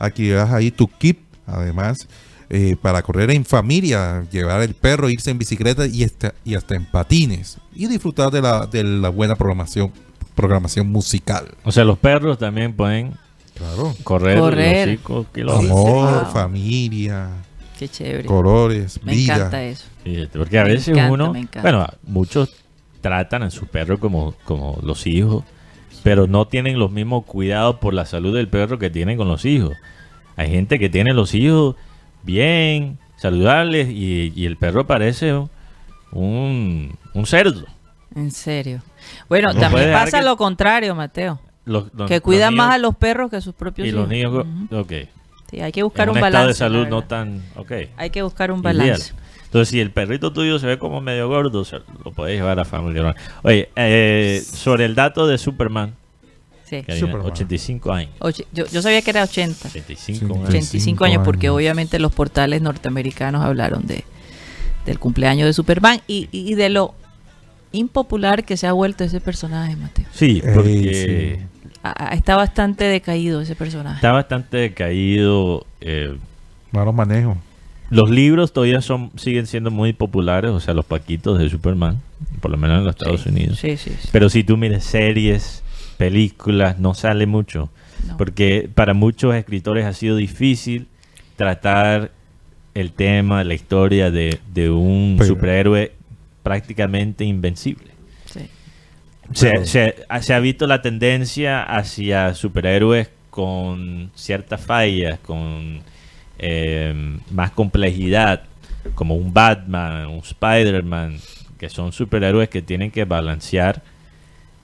adquirirás ahí tu kit además eh, para correr en familia llevar el perro irse en bicicleta y hasta, y hasta en patines y disfrutar de la, de la buena programación programación musical o sea los perros también pueden Claro. Correr, Correr. Amor, familia. Qué chévere. Colores, me encanta eso. porque a veces uno, bueno, muchos tratan a su perro como, como los hijos, pero no tienen los mismos cuidados por la salud del perro que tienen con los hijos. Hay gente que tiene los hijos bien, saludables, y, el perro parece un, un cerdo. En serio. Bueno, también pasa lo contrario, Mateo que cuidan más a los perros que a sus propios y los niños, ok. Sí, hay que buscar un, balance. de salud no tan, ok. Hay que buscar un balance. Entonces, si el perrito tuyo se ve como medio gordo, lo puedes llevar a familia. Oye, eh, sobre el dato de Superman. Sí. 85 años. yo, yo, sabía que era 80. 85, 85 años, porque obviamente los portales norteamericanos hablaron de del cumpleaños de Superman y, y de lo impopular que se ha vuelto ese personaje, Mateo. Sí, porque está bastante decaído ese personaje. Está bastante decaído. Eh, Malo manejo. Los libros todavía son siguen siendo muy populares, o sea, los paquitos de Superman, por lo menos en los Estados Unidos. Sí, sí, Pero si tú mires series, películas, no sale mucho. Porque para muchos escritores ha sido difícil tratar el tema, la historia de, un superhéroe prácticamente invencible. Se, ha visto la tendencia hacia superhéroes con ciertas fallas, con eh, más complejidad, como un Batman, un Spider-Man, que son superhéroes que tienen que balancear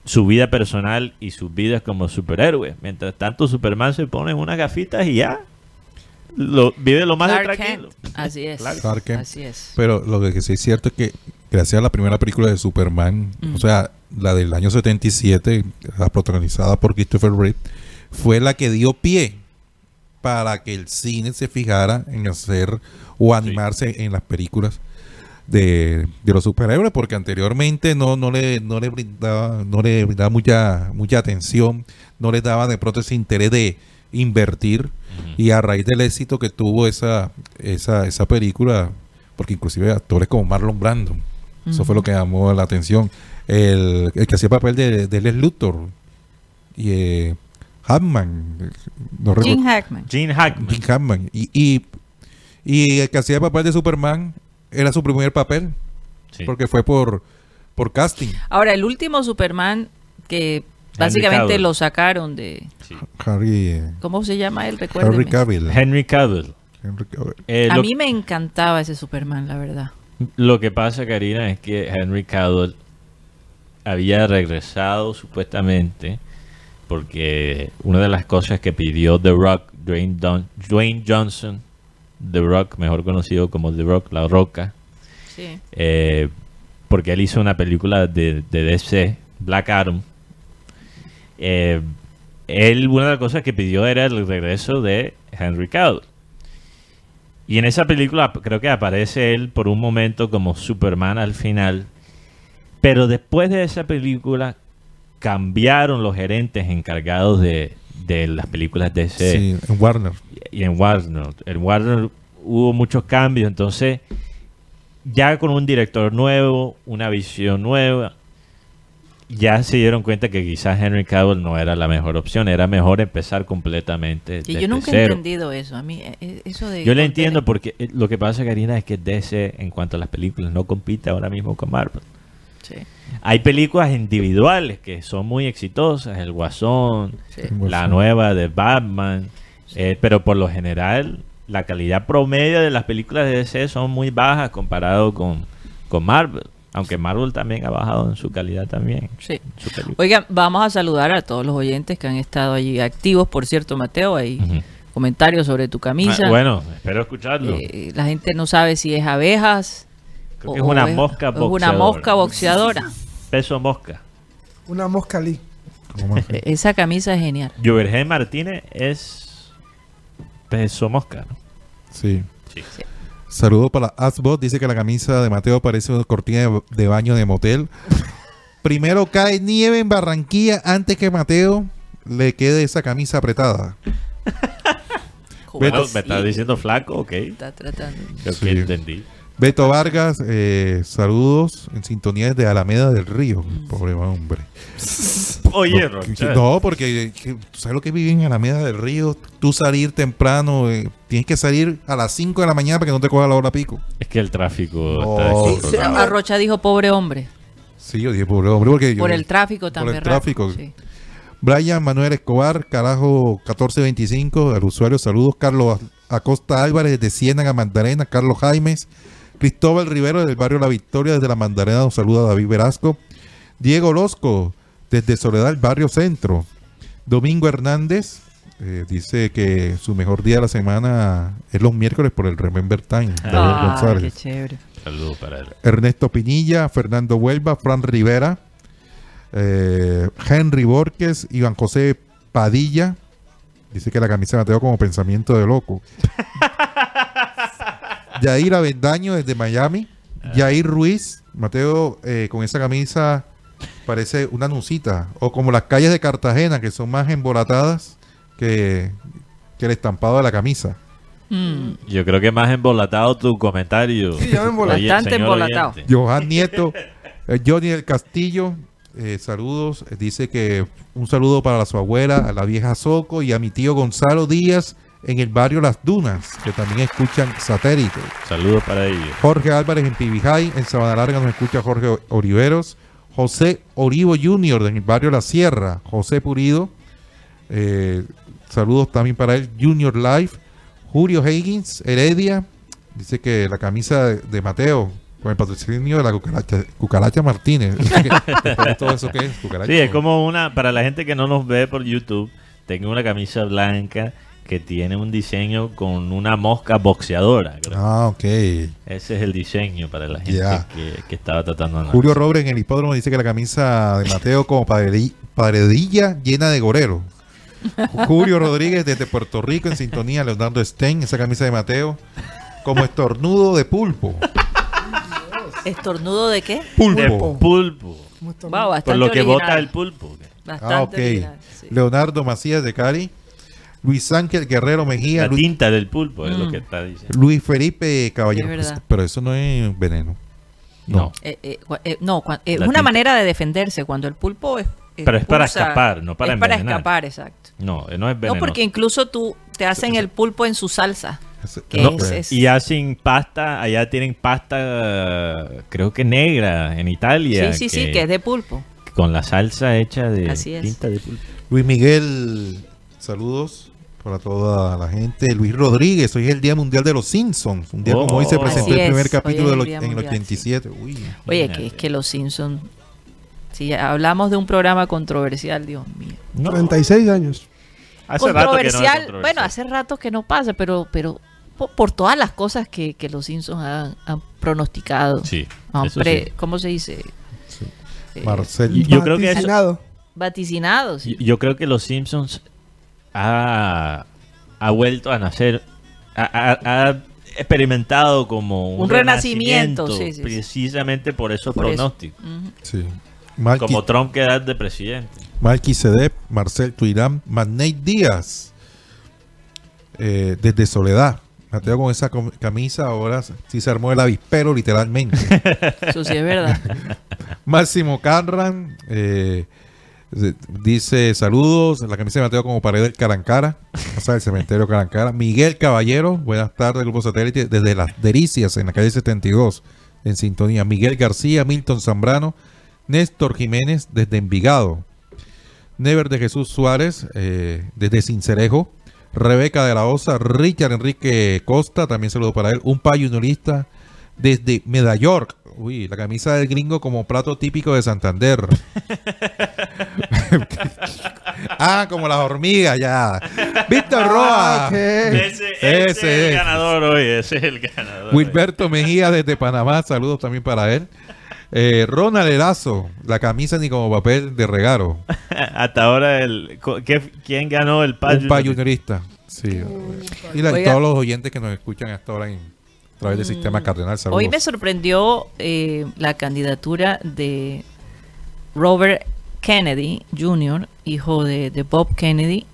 su vida personal y sus vidas como superhéroes. Mientras tanto, Superman se pone unas gafitas y ya. Lo, vive lo más tranquilo. Así es. Así es. Pero lo que sí es cierto es que gracias a la primera película de Superman, o sea, la del año 77, la protagonizada por Christopher Reeve, fue la que dio pie para que el cine se fijara en hacer o animarse en las películas de, los superhéroes, porque anteriormente no, no, le, no le brindaba, no le brindaba mucha, mucha atención, no le daba de pronto ese interés de invertir y a raíz del éxito que tuvo esa, esa, esa película, porque inclusive actores como Marlon Brando, eso fue lo que llamó la atención. El, el que hacía papel de, de Les Luthor y eh, Hackman. No Gene Hackman. Gene Hackman. Gene Hackman. Y, y, y, el que hacía el papel de Superman era su primer papel. Porque fue por, por casting. Ahora, el último Superman que básicamente lo sacaron de... Harry, eh, ¿Cómo se llama él? Henry Cavill. Henry Cavill. Eh, a mí me encantaba ese Superman, la verdad. Lo que pasa, Karina, es que Henry Cavill había regresado supuestamente porque una de las cosas que pidió The Rock, Dwayne, Johnson, The Rock, mejor conocido como The Rock, La Roca, eh, porque él hizo una película de, DC, Black Adam. Eh, él, una de las cosas que pidió era el regreso de Henry Cavill. Y en esa película creo que aparece él por un momento como Superman al final. Pero después de esa película cambiaron los gerentes encargados de, las películas de Sí, en Warner. Y en Warner. En Warner hubo muchos cambios, entonces ya con un director nuevo, una visión nueva, ya se dieron cuenta que quizás Henry Cavill no era la mejor opción, era mejor empezar completamente. Y yo nunca he entendido eso. A mí, eh, eh, eso de yo le entiendo porque eh, lo que pasa, Karina, es que DC, en cuanto a las películas, no compite ahora mismo con Marvel. Sí. Hay películas individuales que son muy exitosas, El Guasón, la nueva de Batman, eh, pero por lo general la calidad promedio de las películas de DC son muy bajas comparado con, con Marvel. Aunque Marvel también ha bajado en su calidad también. Sí. Oigan, vamos a saludar a todos los oyentes que han estado allí activos. Por cierto, Mateo, hay comentarios sobre tu camisa. Ah, bueno, espero escucharlo. Eh, la gente no sabe si es abejas. o, es una mosca boxeadora. una mosca boxeadora. Peso mosca. Una mosca Lee. Esa camisa es genial. Juvergen Martínez es peso mosca, Sí. sí. Saludo para Asbot. Dice que la camisa de Mateo parece una cortina de, baño de motel. Primero cae nieve en Barranquilla antes que Mateo le quede esa camisa apretada. bueno, ¿Me estás diciendo flaco? Ok. Está tratando. Creo que entendí. Beto Vargas, eh, saludos en sintonía de Alameda del Río. Pobre hombre. Oye, no, porque tú sabes lo que vive en Alameda del Río. Tú salir temprano, eh, tienes que salir a las 5 de la mañana para que no te coja la hora pico. Es que el tráfico está Arrocha dijo pobre hombre. Sí, yo dije pobre hombre porque por el tráfico también. Por el tráfico. Brian Manuel Escobar, carajo 1425, al usuario, saludos. Carlos Acosta Álvarez de Ciénaga Magdalena, Carlos Jaimes. Cristóbal Rivero del barrio La Victoria desde La Mandarena nos saluda David Velasco. Diego Losco desde Soledad, barrio Centro. Domingo Hernández eh, dice que su mejor día de la semana es los miércoles por el Remember Time. Ah, qué chévere. Saludos para él. Ernesto Pinilla, Fernando Huelva, Fran Rivera, eh, Henry Borges, Iván José Padilla. Dice que la camisa Mateo como pensamiento de loco. Yair Avendaño desde Miami. Yair Ruiz, Mateo, eh, con esa camisa parece una nucita. O como las calles de Cartagena, que son más embolatadas que, el estampado de la camisa. Mm. Yo creo que más embolatado tu comentario. Sí, Bastante embolatado. Johan Nieto, eh, Johnny del Castillo, eh, saludos. Dice que un saludo para su abuela, a la vieja Soco y a mi tío Gonzalo Díaz en el barrio Las Dunas, que también escuchan satélite. Saludos para ellos. Jorge Álvarez en Pibijay, en Sabana Larga nos escucha Jorge Oriveros. José Orivo Jr. en el barrio La Sierra. José Purido. Eh, saludos también para él. Junior Life. Julio Higgins, Heredia. Dice que la camisa de, Mateo con el patrocinio de la cucaracha, cucaracha Martínez. ¿Todo eso qué es? Sí, es como una, para la gente que no nos ve por YouTube, tengo una camisa blanca que tiene un diseño con una mosca boxeadora. Ah, ok. Ese es el diseño para la gente que, estaba tratando de Julio Robre en el hipódromo dice que la camisa de Mateo como padredilla llena de gorero. Julio Rodríguez desde Puerto Rico en sintonía, Leonardo Stein, esa camisa de Mateo, como estornudo de pulpo. ¿Estornudo de qué? Pulpo. pulpo. Por lo que bota el pulpo. Bastante ah, ok. Leonardo Macías de Cari. Luis Ángel Guerrero Mejía. La tinta del pulpo es lo mm. que está diciendo. Luis Felipe Caballero. pero eso no es veneno. No. Eh, eh, eh, no, es una manera de defenderse cuando el pulpo es. Pero es para escapar, no para Es para escapar, exacto. No, no es veneno. No, porque incluso tú te hacen el pulpo en su salsa. Y hacen pasta, allá tienen pasta, creo que negra en Italia. Sí, sí, sí, que es de pulpo. Con la salsa hecha de tinta de pulpo. Luis Miguel, saludos para toda la gente. Luis Rodríguez, hoy es el Día Mundial de los Simpsons. Un día como hoy se oh. presentó el primer capítulo de en el 87. Oye, que es que los Simpsons, si hablamos de un programa controversial, Dios mío. 36 años. Hace controversial, bueno, hace rato que no pasa, pero, pero por, todas las cosas que, los Simpsons han, pronosticado. Sí. ¿Cómo se dice? Eh, Marcel. Yo creo que vaticinados. Yo, creo que los Simpsons ha, ha vuelto a nacer, ha, experimentado como un, renacimiento, precisamente por esos pronósticos. como Trump queda de presidente. Malky Sedep, Marcel Tuirán, Magnate Díaz, eh, desde Soledad. Mateo con esa camisa ahora sí se armó el avispero literalmente. Eso sí es verdad. Máximo Carran eh, dice saludos, la camisa de Mateo como pared del Carancara, o sea, el cementerio Carancara. Miguel Caballero, buenas tardes, Grupo Satélite, desde Las Delicias, en la calle 72, en sintonía. Miguel García, Milton Zambrano, Néstor Jiménez, desde Envigado. Never de Jesús Suárez, eh, desde Cincerejo. Rebeca de la Osa, Richard Enrique Costa, también saludo para él, un payunolista desde Medayork. Uy, la camisa del gringo como plato típico de Santander. ah, como las hormigas ya. Víctor Roa. Ese, es el ganador hoy, ese es el ganador. Wilberto Mejía desde Panamá, saludos también para él. Eh, Ronald Erazo, la camisa ni como papel de regalo. Hasta ahora, el, ¿quién ganó el payo? Un payunerista, sí. y todos los oyentes que nos escuchan hasta ahora en, a través del sistema mm, cardenal. Hoy me sorprendió eh, la candidatura de Robert Kennedy Jr., hijo de, Bob Kennedy,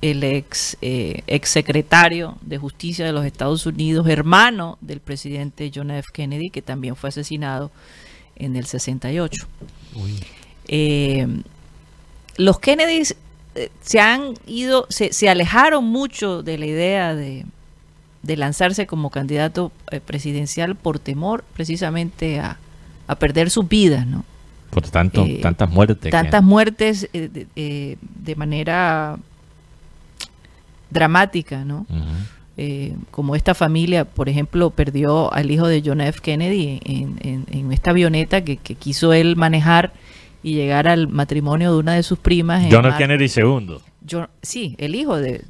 el ex, eh, ex secretario de Justicia de los Estados Unidos, hermano del presidente John F. Kennedy, que también fue asesinado en el 68. Eh, los Kennedys eh, se han ido, se, alejaron mucho de la idea de, lanzarse como candidato presidencial por temor precisamente a, perder sus vidas, ¿no? Por tanto, tantas muertes. Tantas muertes de, manera dramática, ¿no? Eh, como esta familia, por ejemplo, perdió al hijo de John F. Kennedy en, esta avioneta que, quiso él manejar y llegar al matrimonio de una de sus primas. John F. Kennedy II. sí, el hijo de,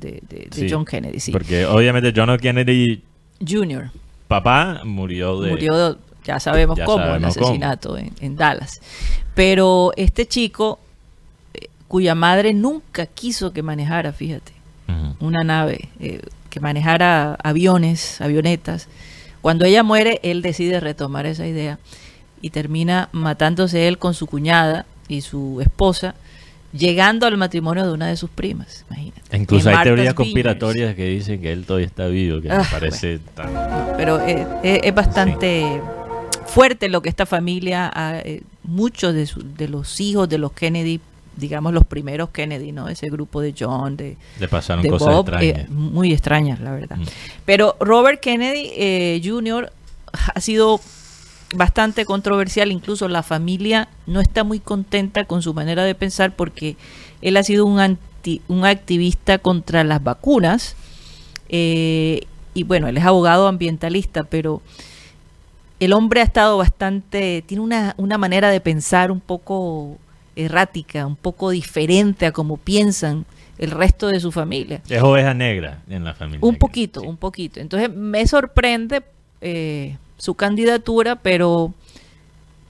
John Kennedy, sí. Porque obviamente John F. Kennedy Jr. Papá murió de... Murió, ya sabemos cómo, el asesinato En, Dallas. Pero este chico, eh, cuya madre nunca quiso que manejara, fíjate, una nave. Eh, que manejara aviones, avionetas. Cuando ella muere, él decide retomar esa idea y termina matándose él con su cuñada y su esposa, llegando al matrimonio de una de sus primas. Imagínate. Incluso hay teorías conspiratorias que dicen que él todavía está vivo, que me ah, parece tan... Pero eh, es, bastante fuerte lo que esta familia, eh, muchos de, de los hijos de los Kennedy digamos, los primeros Kennedy, ¿no? Ese grupo de John, de, Le pasaron cosas eh, muy extrañas, la verdad. Mm. Pero Robert Kennedy eh, Jr. ha sido bastante controversial, incluso la familia no está muy contenta con su manera de pensar porque él ha sido un, anti, un activista contra las vacunas eh, y bueno, él es abogado ambientalista, pero el hombre ha estado bastante, tiene una, una manera de pensar un poco errática, un poco diferente a como piensan el resto de su familia. Es oveja negra en la familia. Un poquito, un poquito. Entonces me sorprende eh, su candidatura, pero,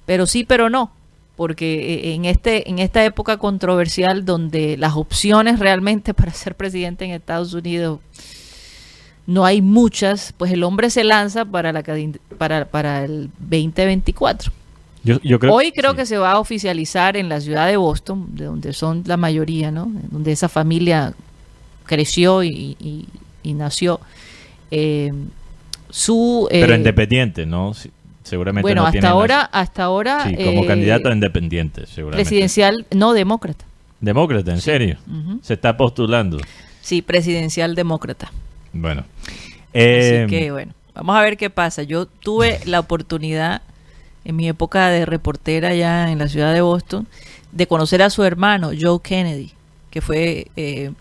pero sí, pero no. Porque eh, en, este, en esta época controversial donde las opciones realmente para ser presidente en Estados Unidos no hay muchas, pues el hombre se lanza para, la, para, para el 2024. Hoy creo que se va a oficializar en la ciudad de Boston, de donde son la mayoría, ¿no? Donde esa familia creció y, nació. Eh, su, Pero independiente, ¿no? seguramente bueno, hasta ahora, hasta ahora. Sí, como candidato independiente, seguramente. Presidencial, no demócrata. Demócrata, en serio. Se está postulando. Sí, presidencial demócrata. Bueno. Así que bueno, vamos a ver qué pasa. Yo tuve la oportunidad en mi época de reportera allá en la ciudad de Boston, de conocer a su hermano, Joe Kennedy, que fue eh,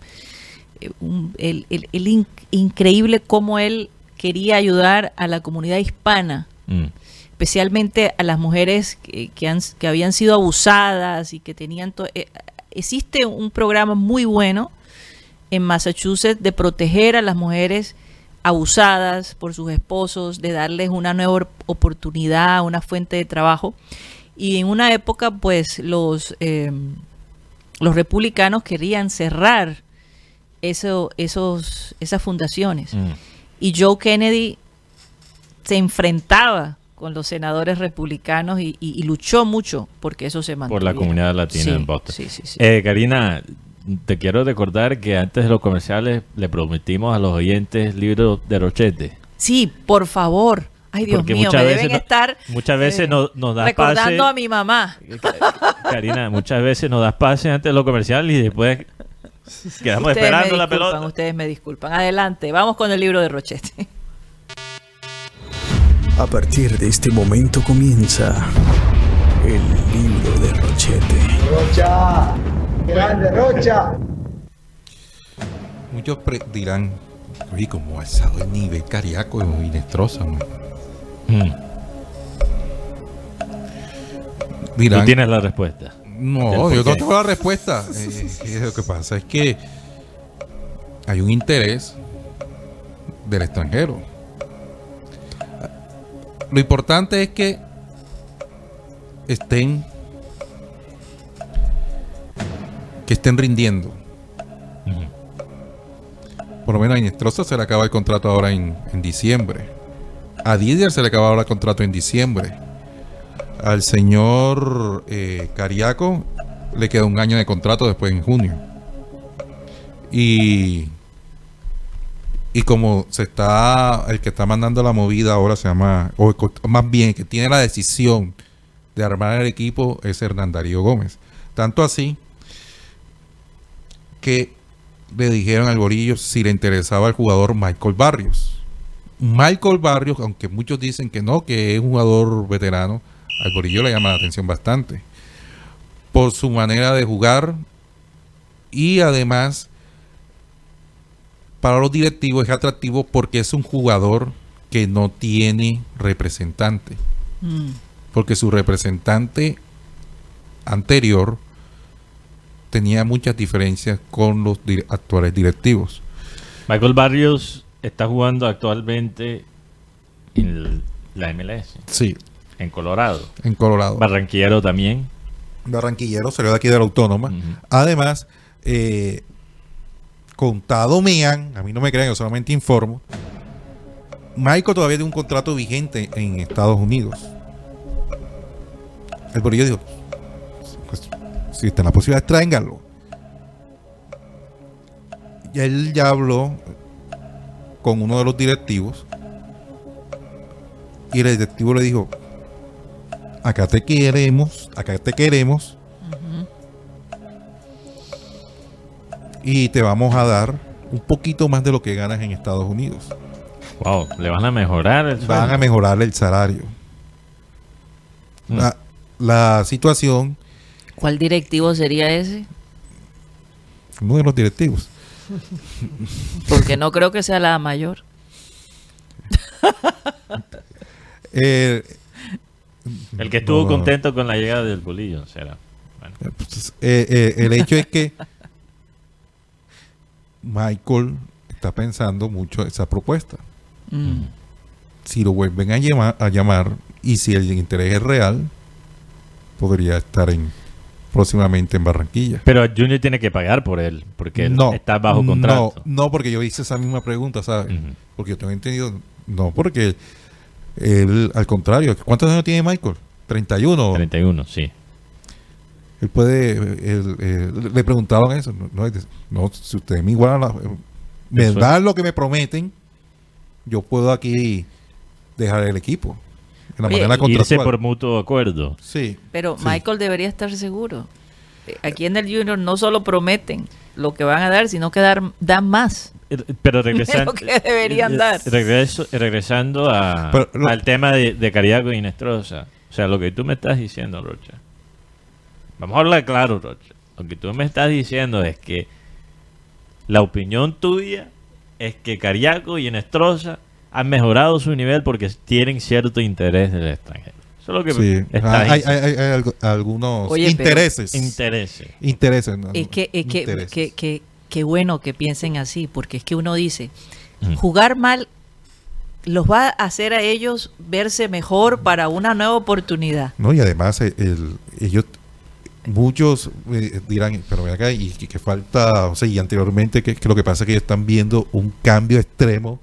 el, increíble cómo él quería ayudar a la comunidad hispana, mm. especialmente a las mujeres que, que, habían sido abusadas y que tenían... Eh, existe un programa muy bueno en Massachusetts de proteger a las mujeres abusadas por sus esposos, de darles una nueva oportunidad, una fuente de trabajo. Y en una época, pues, los, em, los republicanos querían cerrar eso, esos, esas fundaciones. Mm. Y Joe Kennedy se enfrentaba con los senadores republicanos y, luchó mucho porque eso se mantuviera. Por la comunidad latina en Boston. Sí, sí, eh, Karina, te quiero recordar que antes de los comerciales le prometimos a los oyentes libros de Rochete. Sí, por favor. Ay, Dios mío, me deben estar muchas veces nos, nos das recordando a mi mamá. Karina, muchas veces nos das pase antes de los comerciales y después quedamos esperando la pelota. Ustedes me disculpan. Adelante, vamos con el libro de Rochete. A partir de este momento comienza el libro de Rochete. Rocha. Grande Rocha. Muchos dirán, oye, como ha alzado el nivel cariaco y Nestrosa. Mm. Dirán, tienes la respuesta? No, yo no tengo la respuesta. Eh, lo que pasa es que hay un interés del extranjero. Lo importante es que estén que estén rindiendo. Por lo menos a Inestrosa se le acaba el contrato ahora en, diciembre. A Didier se le acaba ahora el contrato en diciembre. Al señor eh, Cariaco le queda un año de contrato después en junio. Y, y como se está, el que está mandando la movida ahora se llama, o más bien que tiene la decisión de armar el equipo es Hernán Darío Gómez. Tanto así que le dijeron al Borillo si le interesaba al jugador Michael Barrios. Michael Barrios, aunque muchos dicen que no, que es un jugador veterano, al Borillo le llama la atención bastante. Por su manera de jugar y además para los directivos es atractivo porque es un jugador que no tiene representante. Mm. Porque su representante anterior tenía muchas diferencias con los actuales directivos. Michael Barrios está jugando actualmente en la MLS. Sí. En Colorado. En Colorado. Barranquillero también. Barranquillero, salió de aquí de la Autónoma. Además, eh, contado Mean, a mí no me creen, yo solamente informo. Michael todavía tiene un contrato vigente en Estados Unidos. El Borillo dijo, si está la posibilidad, tráiganlo. Y él ya habló con uno de los directivos y el directivo le dijo, acá te queremos, acá te queremos y te vamos a dar un poquito más de lo que ganas en Estados Unidos. Wow, le van a mejorar el Van a mejorar el salario. Mm. La, la, situación ¿Cuál directivo sería ese? Uno de los directivos. Porque no creo que sea la mayor. Eh, el que estuvo contento con la llegada del bolillo será. Pues, eh, eh, el hecho es que Michael está pensando mucho esa propuesta. Mm. Si lo vuelven a llamar, a llamar y si el interés es real, podría estar en próximamente en Barranquilla. Pero Junior tiene que pagar por él, porque él está bajo contrato. No, no, porque yo hice esa misma pregunta, ¿sabes? Porque yo tengo entendido, no, porque él, al contrario, ¿cuántos años tiene Michael? 31. 31, sí. Él puede, le preguntaron eso, no, no, si ustedes me igualan, me dan lo que me prometen, yo puedo aquí dejar el equipo. En la manera irse por mutuo acuerdo. Sí. Pero Michael debería estar seguro. Aquí en el Junior no solo prometen lo que van a dar, sino que dar, dan más. Pero regresando, que deberían dar. Regreso, regresando a, al tema de, de Cariaco y Nestrosa. O sea, lo que tú me estás diciendo, Rocha. Vamos a hablar claro, Rocha. Lo que tú me estás diciendo es que la opinión tuya es que Cariaco y Nestrosa han mejorado su nivel porque tienen cierto interés del extranjero. Eso es lo que sí. está hay, hay, hay, algunos intereses. Intereses. Intereses. No, es que, es que, que, que, bueno que piensen así, porque es que uno dice, jugar mal los va a hacer a ellos verse mejor para una nueva oportunidad. No, y además eh, el, ellos muchos eh, dirán, pero ven acá, y que, falta, o sea, y anteriormente que, que, lo que pasa es que ellos están viendo un cambio extremo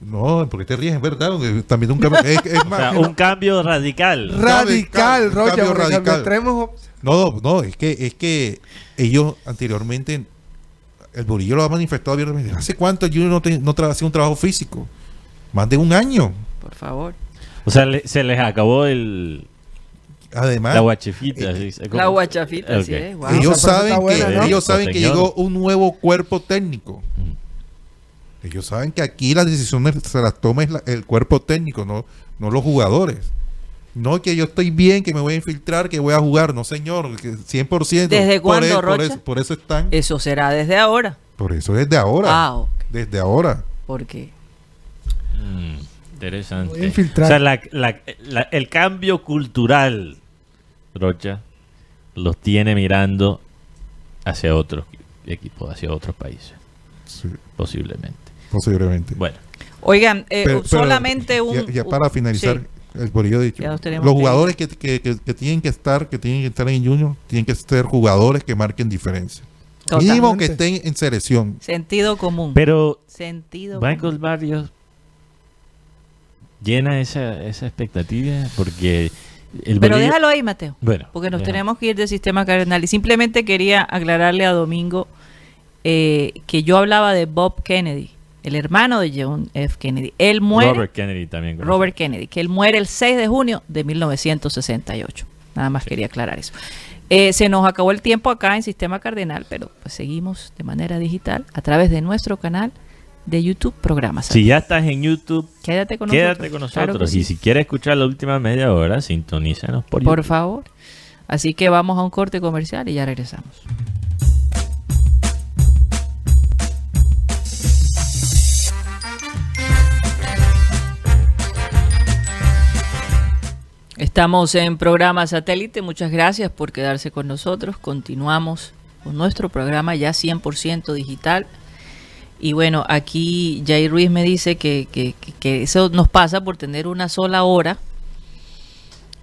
no, porque te ríes, es verdad. También un cambio. un cambio radical. Radical, Rocha, radical. No, no, es que, es que ellos anteriormente, el Burillo lo ha manifestado abiertamente. ¿Hace cuánto yo no, te, no hacía un trabajo físico? Más de un año. Por favor. O sea, se les acabó el. Además, la guachafita. Eh, la guachafita, sí. Ellos, saben que, ellos saben que llegó un nuevo cuerpo técnico. Mm. Ellos saben que aquí las decisiones se las toma el cuerpo técnico, no, no los jugadores. No que yo estoy bien, que me voy a infiltrar, que voy a jugar. No, señor, que 100%. ¿Desde cuándo, por, eso, por eso están. Eso será desde ahora. Por eso desde ahora. Ah, Desde ahora. ¿Por qué? Mm, interesante. O sea, el cambio cultural, Rocha, los tiene mirando hacia otros equipos, hacia otros países. Posiblemente. Posiblemente. Bueno. Oigan, eh, solamente un... Ya, para finalizar, el por dicho, los jugadores que, tienen que estar, que tienen que estar en Junior, tienen que ser jugadores que marquen diferencia. Mínimo que estén en selección. Sentido común. Pero Sentido Michael Barrios llena esa, esa expectativa porque... El Pero déjalo ahí, Mateo. Bueno, porque nos tenemos que ir del sistema cardenal. Y simplemente quería aclararle a Domingo eh, que yo hablaba de Bob Kennedy el hermano de John F. Kennedy. Él muere. Robert Kennedy también. Robert Kennedy, que él muere el 6 de junio de 1968. Nada más quería aclarar eso. Eh, se nos acabó el tiempo acá en Sistema Cardenal, pero pues seguimos de manera digital a través de nuestro canal de YouTube Programas. Si ya estás en YouTube, quédate con quédate nosotros. Con nosotros. y si quieres escuchar la última media hora, sintonízanos por Por favor. Así que vamos a un corte comercial y ya regresamos. Estamos en programa satélite, muchas gracias por quedarse con nosotros. Continuamos con nuestro programa ya 100% digital. Y bueno, aquí Jair Ruiz me dice que, que, eso nos pasa por tener una sola hora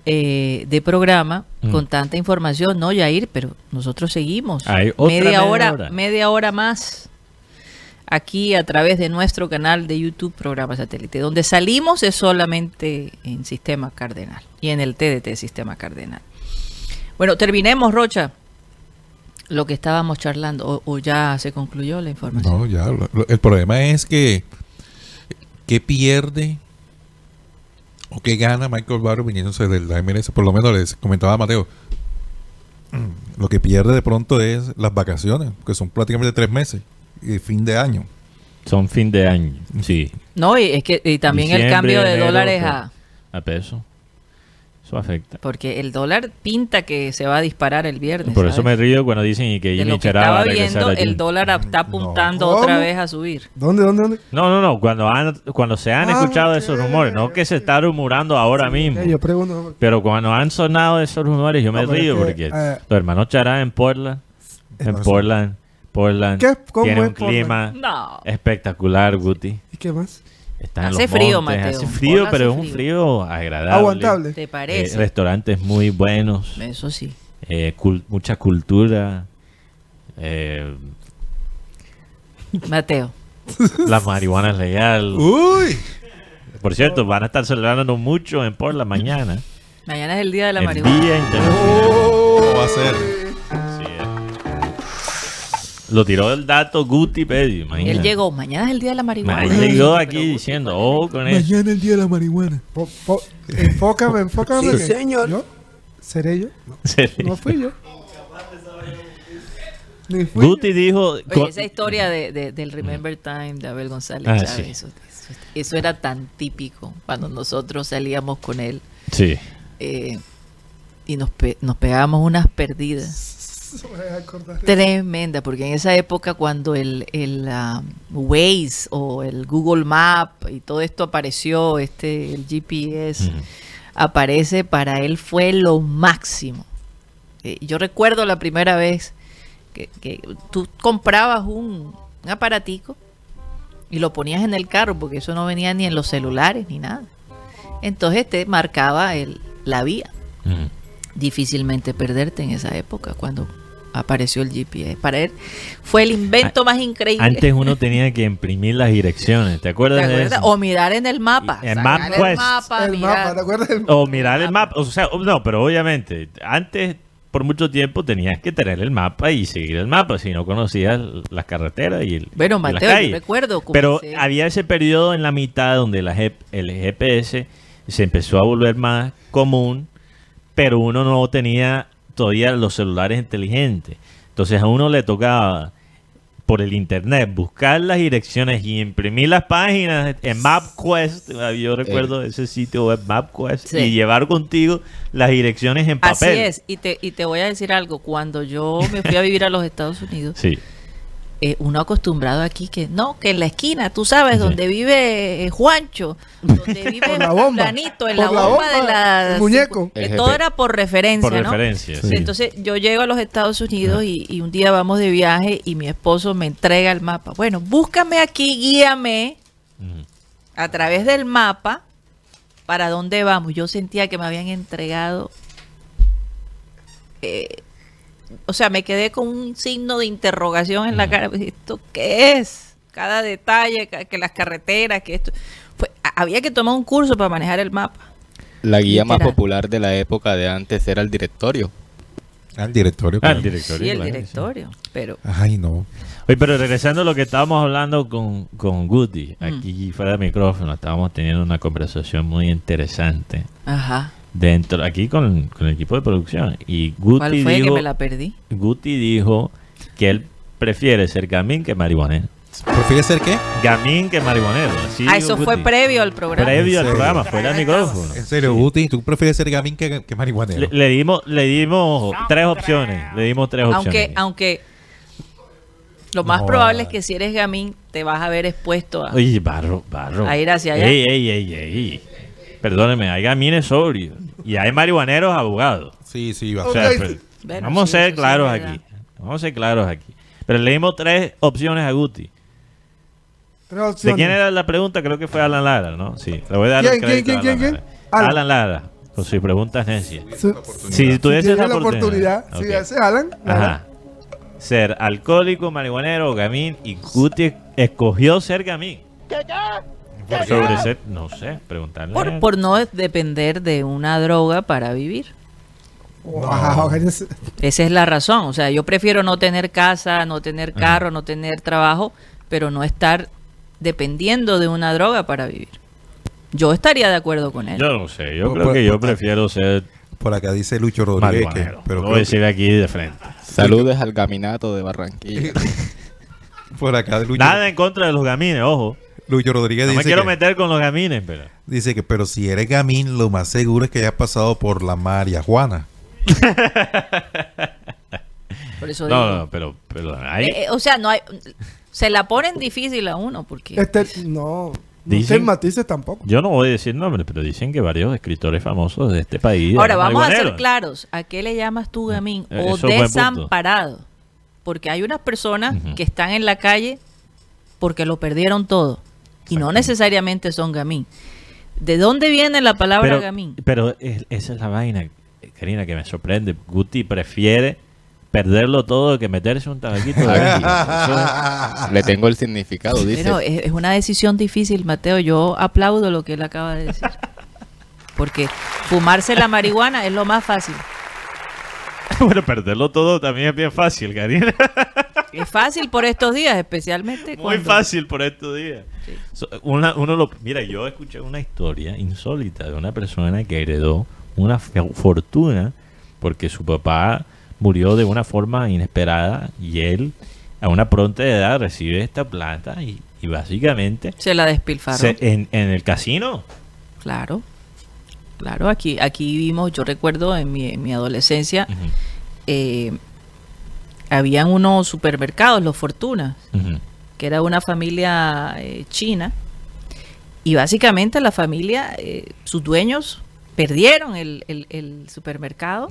eh, de programa mm. con tanta información. No, Jair, pero nosotros seguimos. media, hora, media hora más aquí a través de nuestro canal de YouTube Programa Satélite. Donde salimos es solamente en Sistema Cardenal y en el TDT Sistema Cardenal. Bueno, terminemos, Rocha, lo que estábamos charlando, o, ya se concluyó la información. No, ya. el problema es que, ¿qué pierde o qué gana Michael Barrow viniéndose del MLS? Por lo menos les comentaba Mateo. Lo que pierde de pronto es las vacaciones, que son prácticamente tres meses fin de año. Son fin de año, sí. No, y es que y también el cambio de dólares a... A peso. Eso afecta. Porque el dólar pinta que se va a disparar el viernes. Por eso me río cuando dicen que Jimmy estaba viendo, el dólar está apuntando otra vez a subir. ¿Dónde, dónde, dónde? No, no, no. Cuando, han, cuando se han ah, escuchado esos rumores, no que se está rumorando ahora mismo. yo pregunto, pero cuando han sonado esos rumores, yo me río porque eh, los hermanos Chará en Portland, en Portland Portland tiene un clima espectacular, Guti. ¿Y qué más? hace frío, Mateo. Hace frío, pero es un frío agradable. Aguantable. ¿Te parece? Eh, restaurantes muy buenos. Eso sí. Eh, mucha cultura. Eh, Mateo. La marihuana es legal. Uy. Por cierto, van a estar celebrando mucho en Portland mañana. Mañana es el día de la marihuana. Día ¿Cómo Lo tiró el dato Guti Pedio, Él llegó, mañana es el día de la marihuana. llegó aquí diciendo, oh, con eso. Mañana es el día de la marihuana. enfócame, enfócame. Sí, señor. ¿Yo? ¿Seré yo? No fui yo. Guti dijo... esa historia de, del Remember Time de Abel González ah, Chávez, eso, era tan típico cuando nosotros salíamos con él. Sí. Eh, y nos, nos pegábamos unas perdidas. Tremenda, porque en esa época cuando el, el um, Waze o el Google Map y todo esto apareció, este el GPS aparece, para él fue lo máximo. Eh, yo recuerdo la primera vez que, tú comprabas un, aparatico y lo ponías en el carro, porque eso no venía ni en los celulares ni nada. Entonces te marcaba el, la vía. Difícilmente perderte en esa época cuando apareció el GPS. Para él fue el invento más increíble. Antes uno tenía que imprimir las direcciones, ¿te acuerdas, de eso? O mirar en el mapa. En MapQuest. O mirar el mapa. O sea, no, pero obviamente, antes por mucho tiempo tenías que tener el mapa y seguir el mapa si no conocías las carreteras y el Bueno, Mateo, recuerdo. Pero había ese periodo en la mitad donde la el GPS se empezó a volver más común, pero uno no tenía todavía los celulares inteligentes. Entonces a uno le tocaba por el internet buscar las direcciones y imprimir las páginas en MapQuest. Yo recuerdo ese sitio web MapQuest y llevar contigo las direcciones en papel. Así es, y te, y te voy a decir algo. Cuando yo me fui a vivir a los Estados Unidos, sí eh, uno acostumbrado aquí que no, que en la esquina, tú sabes, donde vive eh, Juancho, donde vive la Planito, en la bomba, de la... muñeco. Que todo era por referencia, por referencia, Entonces yo llego a los Estados Unidos y, un día vamos de viaje y mi esposo me entrega el mapa. Bueno, búscame aquí, guíame a través del mapa para dónde vamos. Yo sentía que me habían entregado... Eh, o sea, me quedé con un signo de interrogación en la cara. ¿Esto qué es? Cada detalle, que las carreteras, que esto. había que tomar un curso para manejar el mapa. La guía más popular de la época de antes era el directorio. Ah, el directorio. Ah, el directorio. Sí, el directorio. Pero. Ay, no. Oye, pero regresando a lo que estábamos hablando con, con Goody, aquí fuera del micrófono, estábamos teniendo una conversación muy interesante. Ajá dentro aquí con, el equipo de producción y Guti ¿Cuál fue dijo, que me la perdí? Guti dijo que él prefiere ser gamín que marihuanero. ¿Prefiere ser qué? Gamín que marihuanero. ah, eso fue previo al programa. Previo al programa, fuera del micrófono. En serio, Guti, ¿tú prefieres ser gamín que, que marihuanero? Le, dimos, le dimos tres opciones. Le dimos tres opciones. Aunque, aunque lo más probable es que si eres gamín te vas a ver expuesto a, Oye, barro, barro. a ir hacia allá. Ey, ey, ey, ey. Perdóneme, hay gamines sobrios y hay marihuaneros abogados. Sí, sí, va. O sea, pues, vamos a ser claros aquí. Vamos a ser claros aquí. Pero le dimos tres opciones a Guti. ¿De quién era la pregunta? Creo que fue Alan Lara, ¿no? Sí, le voy a dar ¿Quién, quién, quién, quién, quién? Alan. Lara, con su pregunta es necia. Si tuviese la oportunidad, si hace Alan. Ajá. Ser alcohólico, marihuanero, gamín, y Guti escogió ser gamín. ¿Qué, qué? sobre no sé, preguntarle. Por, por, no depender de una droga para vivir. Esa es la razón. O sea, yo prefiero no tener casa, no tener carro, no tener trabajo, pero no estar dependiendo de una droga para vivir. Yo estaría de acuerdo con él. Yo no sé, yo creo que yo prefiero ser... Por acá dice Lucho Rodríguez. pero voy a decir aquí de frente. Saludes al gaminato de Barranquilla. por acá Lucho... Nada en contra de los gamines, ojo. Lucho Rodríguez no dice. me quiero meter con los gamines, pero. Dice que, pero si eres gamín, lo más seguro es que hayas pasado por la María Juana. por eso no, no, pero, pero hay... Eh, eh, o sea, no hay. Se la ponen difícil a uno porque. Este, no. Dicen, matices tampoco. Yo no voy a decir nombres, pero dicen que varios escritores famosos de este país. Ahora, vamos a ser claros. ¿A qué le llamas tú gamín? Eh, o desamparado. Porque hay unas personas que están en la calle porque lo perdieron todo. Y no necesariamente son gamín. ¿De dónde viene la palabra gamín? Pero esa es la vaina, Karina, que me sorprende. Guti prefiere perderlo todo que meterse un tabaquito Le tengo el significado, dice. Pero es, una decisión difícil, Mateo. Yo aplaudo lo que él acaba de decir. Porque fumarse la marihuana es lo más fácil. bueno, perderlo todo también es bien fácil, Karina. es fácil por estos días, especialmente. Muy fácil por estos días. una, uno lo, mira, yo escuché una historia insólita de una persona que heredó una fortuna porque su papá murió de una forma inesperada y él a una pronta edad recibe esta plata y, básicamente se la despilfarró en, en el casino. Claro. Claro, aquí, aquí vimos, yo recuerdo en mi, mi adolescencia, eh, habían unos supermercados, los Fortunas, que era una familia eh, china, y básicamente la familia, eh, sus dueños perdieron el, el, supermercado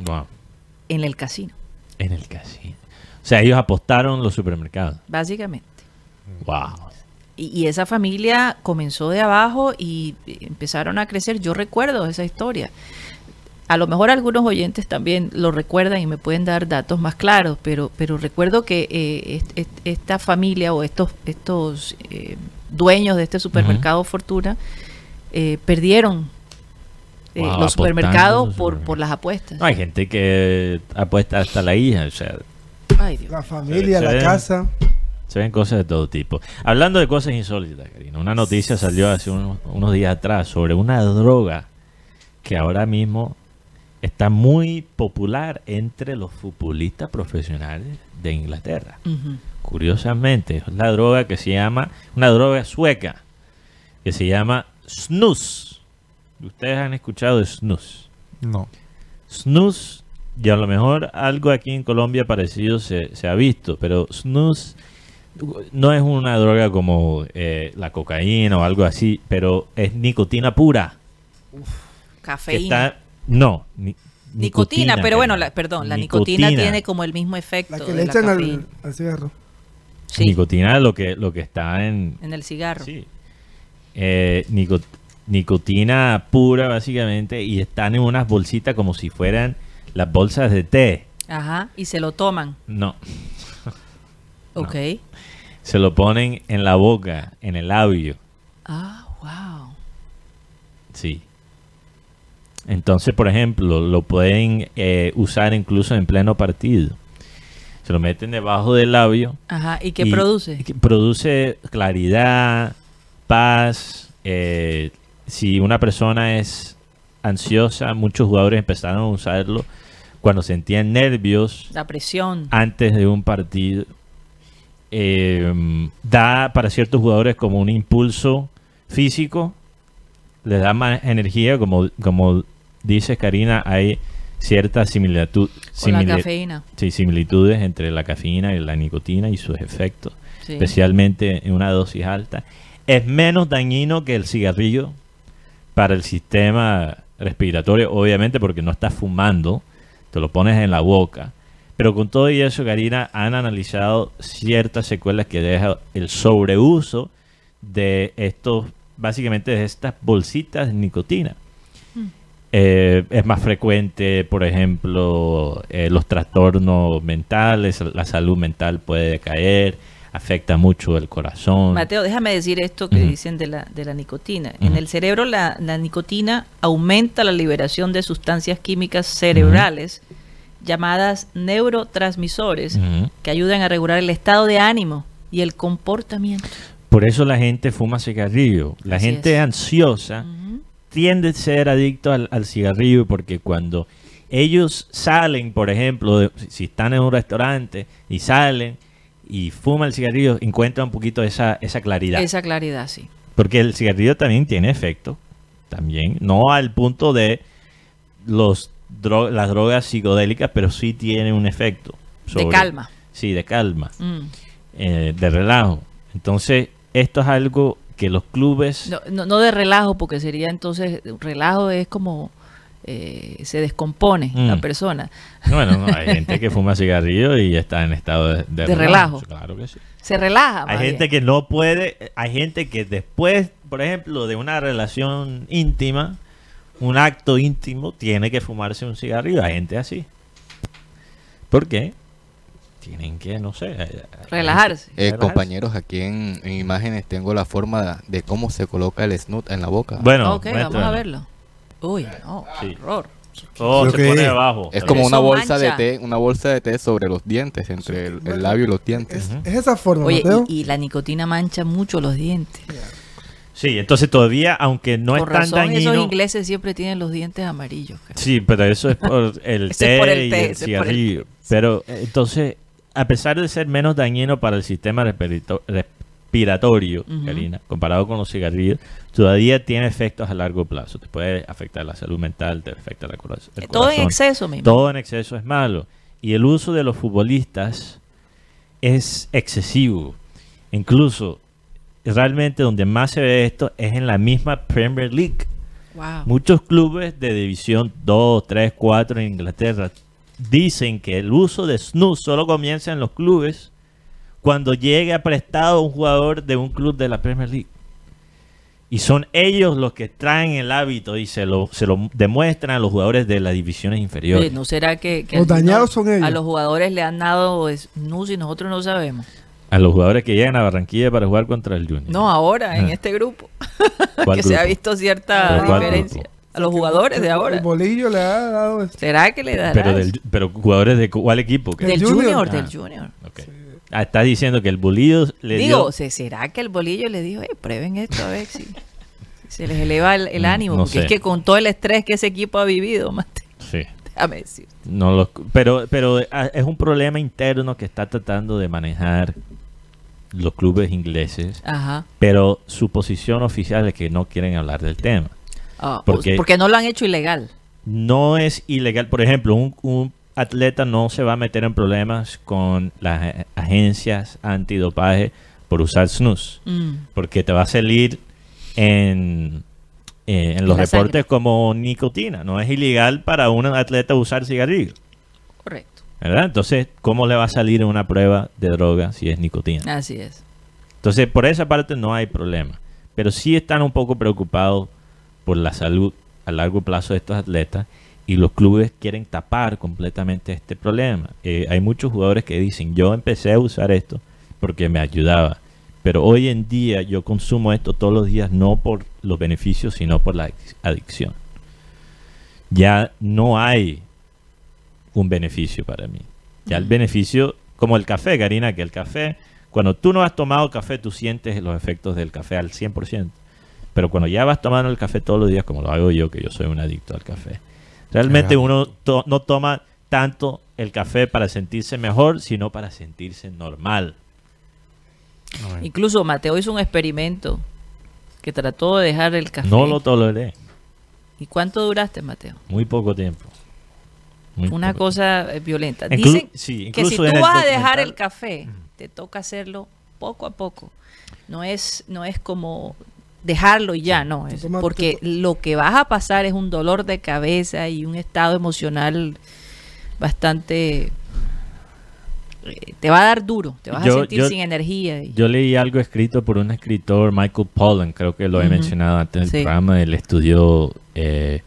en el casino. En el casino. O sea, ellos apostaron los supermercados. Básicamente. Wow. Y, esa familia comenzó de abajo y empezaron a crecer. Yo recuerdo esa historia. A lo mejor algunos oyentes también lo recuerdan y me pueden dar datos más claros, pero, pero recuerdo que eh, esta familia o estos, estos eh, dueños de este supermercado Fortuna eh, perdieron los supermercados por, por las apuestas. hay gente que apuesta hasta la hija, o sea, la familia, la casa. Se ven cosas de todo tipo. Hablando de cosas insólitas, Karina, una noticia salió hace unos, días atrás sobre una droga que ahora mismo está muy popular entre los futbolistas profesionales de Inglaterra. Curiosamente, es la droga que se llama, una droga sueca, que se llama snus. ¿Ustedes han escuchado de snus? No. Snus, y a lo mejor algo aquí en Colombia parecido se, se ha visto, pero snus no es una droga como eh, la cocaína o algo así, pero es nicotina pura. cafeína. No, nicotina, pero bueno, perdón, la nicotina. tiene como el mismo efecto. La que le echan al, cigarro. Nicotina es lo que, lo que está en... En el cigarro. Sí. Eh, nicotina pura, básicamente, y están en unas bolsitas como si fueran las bolsas de té. Ajá, y se lo toman. No. ok se lo ponen en la boca, en el labio. Ah, wow. Sí. Entonces, por ejemplo, lo pueden eh, usar incluso en pleno partido. Se lo meten debajo del labio. Ajá, ¿y qué produce? produce claridad, paz. Eh, si una persona es ansiosa, muchos jugadores empezaron a usarlo cuando sentían nervios. La presión. Antes de un partido eh, da para ciertos jugadores como un impulso físico, les da más energía, como, como dice Karina, hay cierta similitud, similitudes entre la cafeína y la nicotina y sus efectos, especialmente en una dosis alta. Es menos dañino que el cigarrillo para el sistema respiratorio, obviamente porque no estás fumando, te lo pones en la boca pero con todo y eso, Karina, han analizado ciertas secuelas que deja el sobreuso de estos, básicamente de estas bolsitas de nicotina. Eh, es más frecuente, por ejemplo, eh, los trastornos mentales, la salud mental puede decaer, afecta mucho el corazón. Mateo, déjame decir esto que dicen de la, de la nicotina. En el cerebro la, la, nicotina aumenta la liberación de sustancias químicas cerebrales llamadas neurotransmisores que ayudan a regular el estado de ánimo y el comportamiento. Por eso la gente fuma cigarrillo. La gente ansiosa tiende a ser adicto al, cigarrillo porque cuando ellos salen, por ejemplo, si están en un restaurante y salen y fuman el cigarrillo, encuentran un poquito esa, esa claridad. Esa claridad, sí. Porque el cigarrillo también tiene efecto, también, no al punto de los las drogas psicodélicas, pero sí tienen un efecto. de calma. Sí, de calma, mm. eh, de relajo. Entonces, esto es algo que los clubes... No, no, de relajo, porque sería entonces, relajo es como... Eh, se descompone la mm. persona. Bueno, hay gente que fuma cigarrillo y está en estado de, de, relajo. Claro que sí. Se relaja. Hay gente que no puede, hay gente que después, por ejemplo, de una relación íntima, un acto íntimo, tiene que fumarse un cigarrillo. Hay gente así. ¿Por qué? Tienen que, no sé, eh, relajarse. Eh, compañeros, aquí en, imágenes tengo la forma de cómo se coloca el snoot en la boca. Bueno, vamos a verlo. Uy, no, horror. Oh, se pone debajo. Es como una bolsa de té, una bolsa de té sobre los dientes, entre el, labio y los dientes. Es, esa forma, Oye, y, la nicotina mancha mucho los dientes. Sí, entonces todavía, aunque no es tan dañino... esos ingleses siempre tienen los dientes amarillos. Sí, pero eso es por el té, y el cigarrillo. Pero entonces, a pesar de ser menos dañino para el sistema respiratorio, Karina, comparado con los cigarrillos, todavía tiene efectos a largo plazo. Te puede afectar la salud mental, te afecta la corazón. Todo en exceso, mismo. Todo en exceso es malo. Y el uso de los futbolistas es excesivo. Incluso, realmente donde más se ve esto es en la misma Premier League. Muchos clubes de división 2, 3, 4 en Inglaterra dicen que el uso de snus solo comienza en los clubes cuando llegue prestado un jugador de un club de la Premier League. Y son ellos los que traen el hábito y se lo, se lo demuestran a los jugadores de las divisiones inferiores. ¿No será que, los dañados son ellos? a los jugadores le han dado snus y nosotros no sabemos? A los jugadores que llegan a Barranquilla para jugar contra el Junior. No, ahora, en ah. este grupo. que se ha visto cierta diferencia. A los jugadores de ahora. El bolillo le ha dado. ¿Será que le dará? Pero, pero jugadores de cuál equipo? Del Junior, del Junior. Ah, está diciendo que el bolillo le Digo, ¿será que el bolillo le dijo, eh, prueben esto a ver si se les eleva el, ánimo? porque es que con todo el estrés que ese equipo ha vivido, Mate, sí. déjame decir. No pero, pero ah, es un problema interno que está tratando de manejar los clubes ingleses, Ajá. pero su posición oficial es que no quieren hablar del tema. Ah, porque, porque no lo han hecho ilegal. No es ilegal. Por ejemplo, un atleta no se va a meter en problemas con las agencias antidopaje por usar snus, mm. porque te va a salir en, eh, en los reportes como nicotina. No es ilegal para un atleta usar cigarrillo. Correcto. ¿Verdad? Entonces, ¿cómo le va a salir en una prueba de droga si es nicotina? Así es. Entonces, por esa parte no hay problema. Pero sí están un poco preocupados por la salud a largo plazo de estos atletas y los clubes quieren tapar completamente este problema. Eh, hay muchos jugadores que dicen, yo empecé a usar esto porque me ayudaba, pero hoy en día yo consumo esto todos los días no por los beneficios, sino por la adicción. Ya no hay un beneficio para mí. Ya el beneficio, como el café, Karina, que el café, cuando tú no has tomado café, tú sientes los efectos del café al 100%. Pero cuando ya vas tomando el café todos los días, como lo hago yo, que yo soy un adicto al café, Realmente uno no toma tanto el café para sentirse mejor, sino para sentirse normal. Incluso Mateo hizo un experimento que trató de dejar el café. No lo toleré. ¿Y cuánto duraste, Mateo? Muy poco tiempo. Una cosa eh, violenta. Dicen que si tú vas a dejar el café, te toca hacerlo poco a poco. No es, no es como dejarlo y ya, no, es porque lo que vas a pasar es un dolor de cabeza y un estado emocional bastante eh, te va a dar duro, te vas a sentir sin energía. Yo leí algo escrito por un escritor, Michael Pollan, creo que lo he mencionado antes del programa, él estudió eh,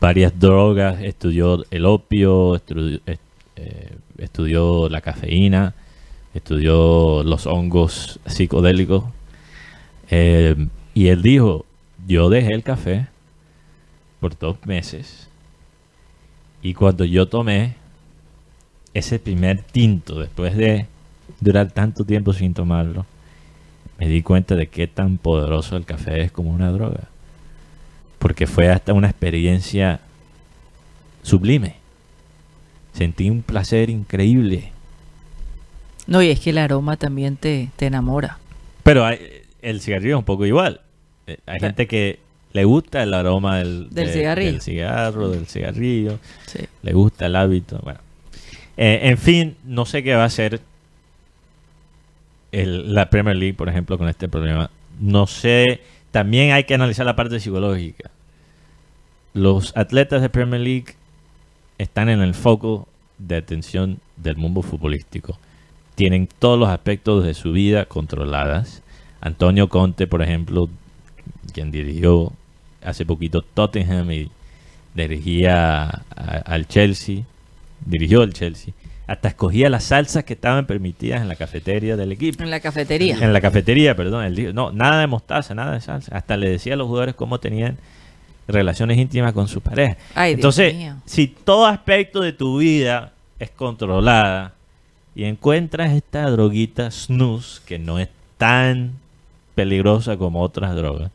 varias drogas, estudió el opio, estudió, eh, estudió la cafeína, estudió los hongos psicodélicos. Y él dijo, yo dejé el café por dos meses y cuando yo tomé ese primer tinto, después de durar tanto tiempo sin tomarlo, me di cuenta de qué tan poderoso el café es como una droga. Porque fue hasta una experiencia sublime. Sentí un placer increíble. No, y es que el aroma también te, te enamora. Pero hay, el cigarrillo es un poco igual. Eh, hay gente que le gusta el aroma del, cigarrillo. del cigarro, del cigarrillo. Le gusta el hábito. Bueno. Eh, en fin, no sé qué va a hacer la Premier League, por ejemplo, con este problema. No sé. También hay que analizar la parte psicológica. Los atletas de Premier League están en el foco de atención del mundo futbolístico. Tienen todos los aspectos de su vida controladas Antonio Conte, por ejemplo, quien dirigió hace poquito Tottenham y dirigía al Chelsea, dirigió al Chelsea, hasta escogía las salsas que estaban permitidas en la cafetería del equipo. En la cafetería. En la cafetería, perdón. no, nada de mostaza, nada de salsa. Hasta le decía a los jugadores cómo tenían relaciones íntimas con su pareja. Entonces, si todo aspecto de tu vida es controlada y encuentras esta droguita snus que no es tan peligrosa como otras drogas,